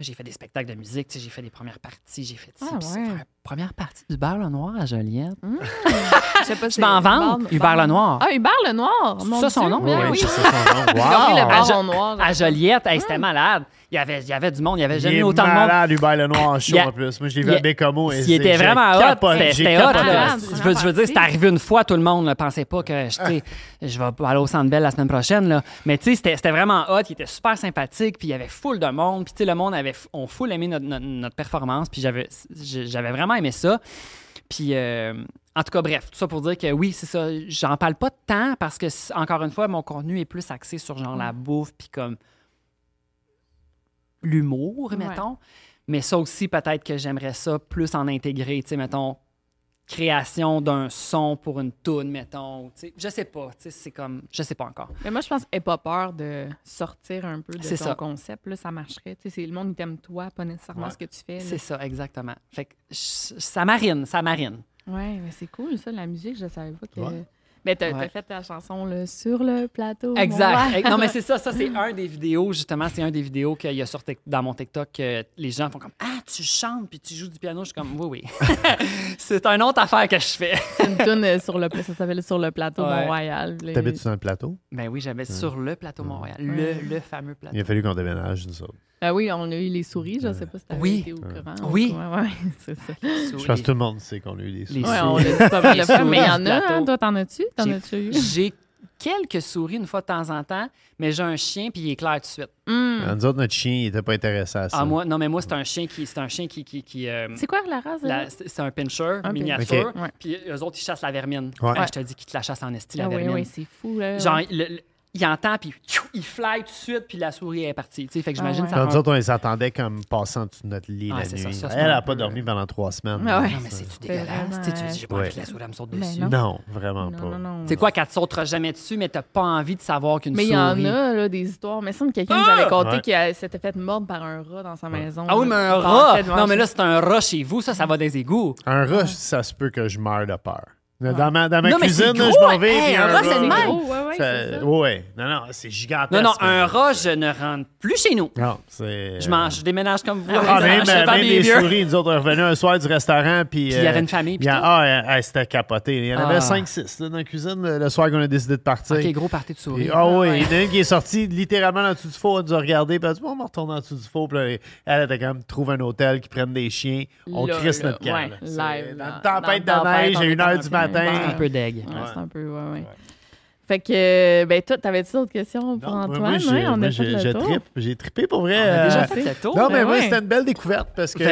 J'ai fait des spectacles de musique, j'ai fait des premières parties, j'ai fait ça. Ah, ouais. Première partie du Bar le Noir à Joliette. Je sais pas Je m'en vends, Hubert Lenoir. Ah, Hubert Lenoir. C'est ça son nom? Ouais, oui. c'est ça son nom. Le Wow! bar en noir. À Joliette, hey, c'était malade. Il y, avait, il y avait du monde, il y avait Il jamais est eu autant de monde. malade, Hubert Lenoir en show Il a- en plus. Moi, je l'ai vu il à Bécomo. et Il était vraiment hot. C'était hot. Malade, Je veux, je veux dire, c'est arrivé une fois, tout le monde ne pensait pas que je, tu sais, je vais aller au Centre Bell la semaine prochaine. Là. Mais tu sais, c'était vraiment hot. Il était super sympathique. Puis il y avait full de monde. Puis tu sais, le monde avait on full aimé notre, notre, notre performance. Puis j'avais j'avais vraiment aimé ça. Puis euh, en tout cas, bref, tout ça pour dire que oui, c'est ça. J'en parle pas tant parce que, encore une fois, mon contenu est plus axé sur genre la bouffe. Puis comme l'humour, Ouais. mettons. Mais ça aussi, peut-être que j'aimerais ça plus en intégrer, tu sais, mettons, création d'un son pour une toune, mettons. Je sais pas, tu sais, c'est comme, je sais pas encore. Mais moi, je pense n'aie pas peur de sortir un peu de ton ça. concept. Là, ça marcherait. Tu sais, c'est- le monde, il t'aime toi, pas nécessairement Ouais. ce que tu fais. C'est ça, exactement. Fait que ça marine, ça marine. Ouais, mais c'est cool, ça, la musique. Je savais pas que. Ouais. Mais t'as Ouais. fait ta chanson là, sur le plateau. Exact. Non, mais c'est ça, ça, c'est un des vidéos, justement, c'est un des vidéos qu'il y a sur dans mon TikTok que les gens font comme Ah, tu chantes puis tu joues du piano. Je suis comme Oui, oui. c'est une autre affaire que je fais. C'est une tune euh, sur le ça s'appelle sur le plateau Ouais. Mont-Royal. Là, T'habites-tu dans le plateau? Ben oui, j'avais sur le plateau Montréal, le, le fameux plateau. Il a fallu qu'on déménage, nous autres. Ah oui, on a eu les souris, je sais pas si t'avais Oui. été au courant. Oui. Ouais, c'est ça. Je pense que tout le monde sait qu'on a eu Les. Ouais, souris. on l'a dit pas mal de fois, mais il y en a. hein? Toi, t'en as-tu? T'en J'ai- as-tu eu? J'ai quelques souris une fois de temps en temps, mais j'ai un chien puis il est clair tout de suite. Ah, Nous autres, notre chien, il était pas intéressé à ça. Ah moi, non mais moi c'est un chien qui, c'est un chien qui, qui, qui, euh, C'est quoi la race? la- là? c'est un pincher Un miniature. Puis eux autres ils chassent la vermine. Ouais. Ah, je te dis qu'ils te la chassent en esti la Ah oui, vermine. oui, c'est fou. Là. Genre le- le- il entend puis tchou, il fly tout de suite puis la souris est partie. Tu sais, fait que j'imagine Ah ouais. ça nous autres, on les attendait comme passant dessous de notre lit Ah, la ça, nuit. ça, Elle un a pas peu- dormi pendant trois semaines. Ah ouais. Non mais c'est C'est dégueulasse? Tu vraiment- J'ai pas Ouais. envie que la souris me saute Mais dessus. non. Non, vraiment Non, pas. C'est quoi qu'elle te sautera jamais dessus mais t'as pas envie de savoir qu'une Mais souris. il y en a, là, des histoires. Mais il semble que quelqu'un nous avait conté Ouais. qu'il s'était fait mordre par un rat dans sa maison. Ah oui, mais un rat! Non, mais là, c'est un rat chez vous, ça, ça va des égouts. Un rat, ça se peut que je meure de peur. Dans ma, dans ma Non, mais cuisine, gros, je m'en vais. hey, un rat, c'est le même. gros, ouais, ouais, Ça- c'est ça. ouais, non, non, c'est gigantesque. Non, non, un rat, je ne rentre plus chez nous. Non, c'est. Je, mange, je déménage comme vous. Ah, même, même les vieux. souris, nous autres, on est revenus un soir du restaurant, puis... Puis il y avait une famille, puis? Ah, euh, euh, c'était capoté. Il y en avait Ah. 5-6 dans la cuisine le, soir qu'on a décidé de partir. Ok, gros party de souris. Ah oui, il y en a une qui est sortie littéralement en dessous du four, elle nous a regardé, puis elle a dit, bon, on va retourner en dessous du four. Puis là, elle était comme, trouve un hôtel qui prenne des chiens, on crisse notre camp. Dans une tempête de neige, à est 1 h du plein matin. C'est un peu deg. Ouais, c'est un peu, ouais, ouais. Fait que, ben, toi, t'avais-tu d'autres questions pour Non, Antoine? moi, j'ai- Ouais, on moi, a fait le j'ai tour. trippé- j'ai trippé pour vrai. On a déjà euh, fait le tour. Non, mais ben moi, ouais. c'était une belle découverte parce que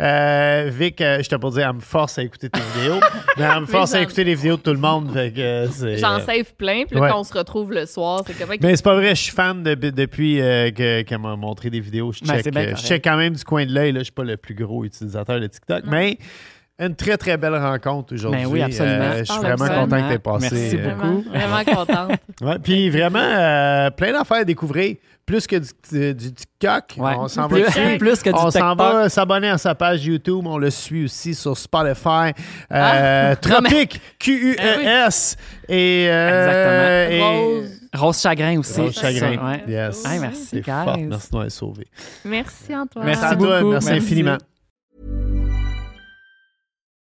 euh, Vic, euh, je t'ai pas dit, elle me force à écouter tes vidéos, mais elle me force à écouter les vidéos de tout le monde. Fait que c'est, J'en euh, save plein, puis là, ouais. quand on se retrouve le soir, c'est comme... Mais c'est pas vrai, je suis fan de- depuis euh, que- qu'elle m'a montré des vidéos. Je Ben, check, euh, je check quand même du coin de l'œil. là. Je suis pas le plus gros utilisateur de TikTok, mais une très, très belle rencontre aujourd'hui. Ben oui, absolument. Euh, je suis vraiment absolument. content que tu aies passé. Merci euh, beaucoup. Vraiment, vraiment contente. Ouais, puis vraiment, euh, plein d'affaires à découvrir. Plus que du, euh, du TikTok. Ouais. On s'en va Plus- dessus. plus que du On s'en va s'abonner à sa page YouTube. On le suit aussi sur Spotify. Euh, Ah. Tropique, Q-U-E-S. Et, euh, et- Rose. Rose Chagrin aussi. Rose Chagrin. Ça, ouais. Yes. Hey, merci, C'est guys. fort. Merci de nous sauvés. Merci, Antoine. Merci à toi. beaucoup. Merci Merci. infiniment.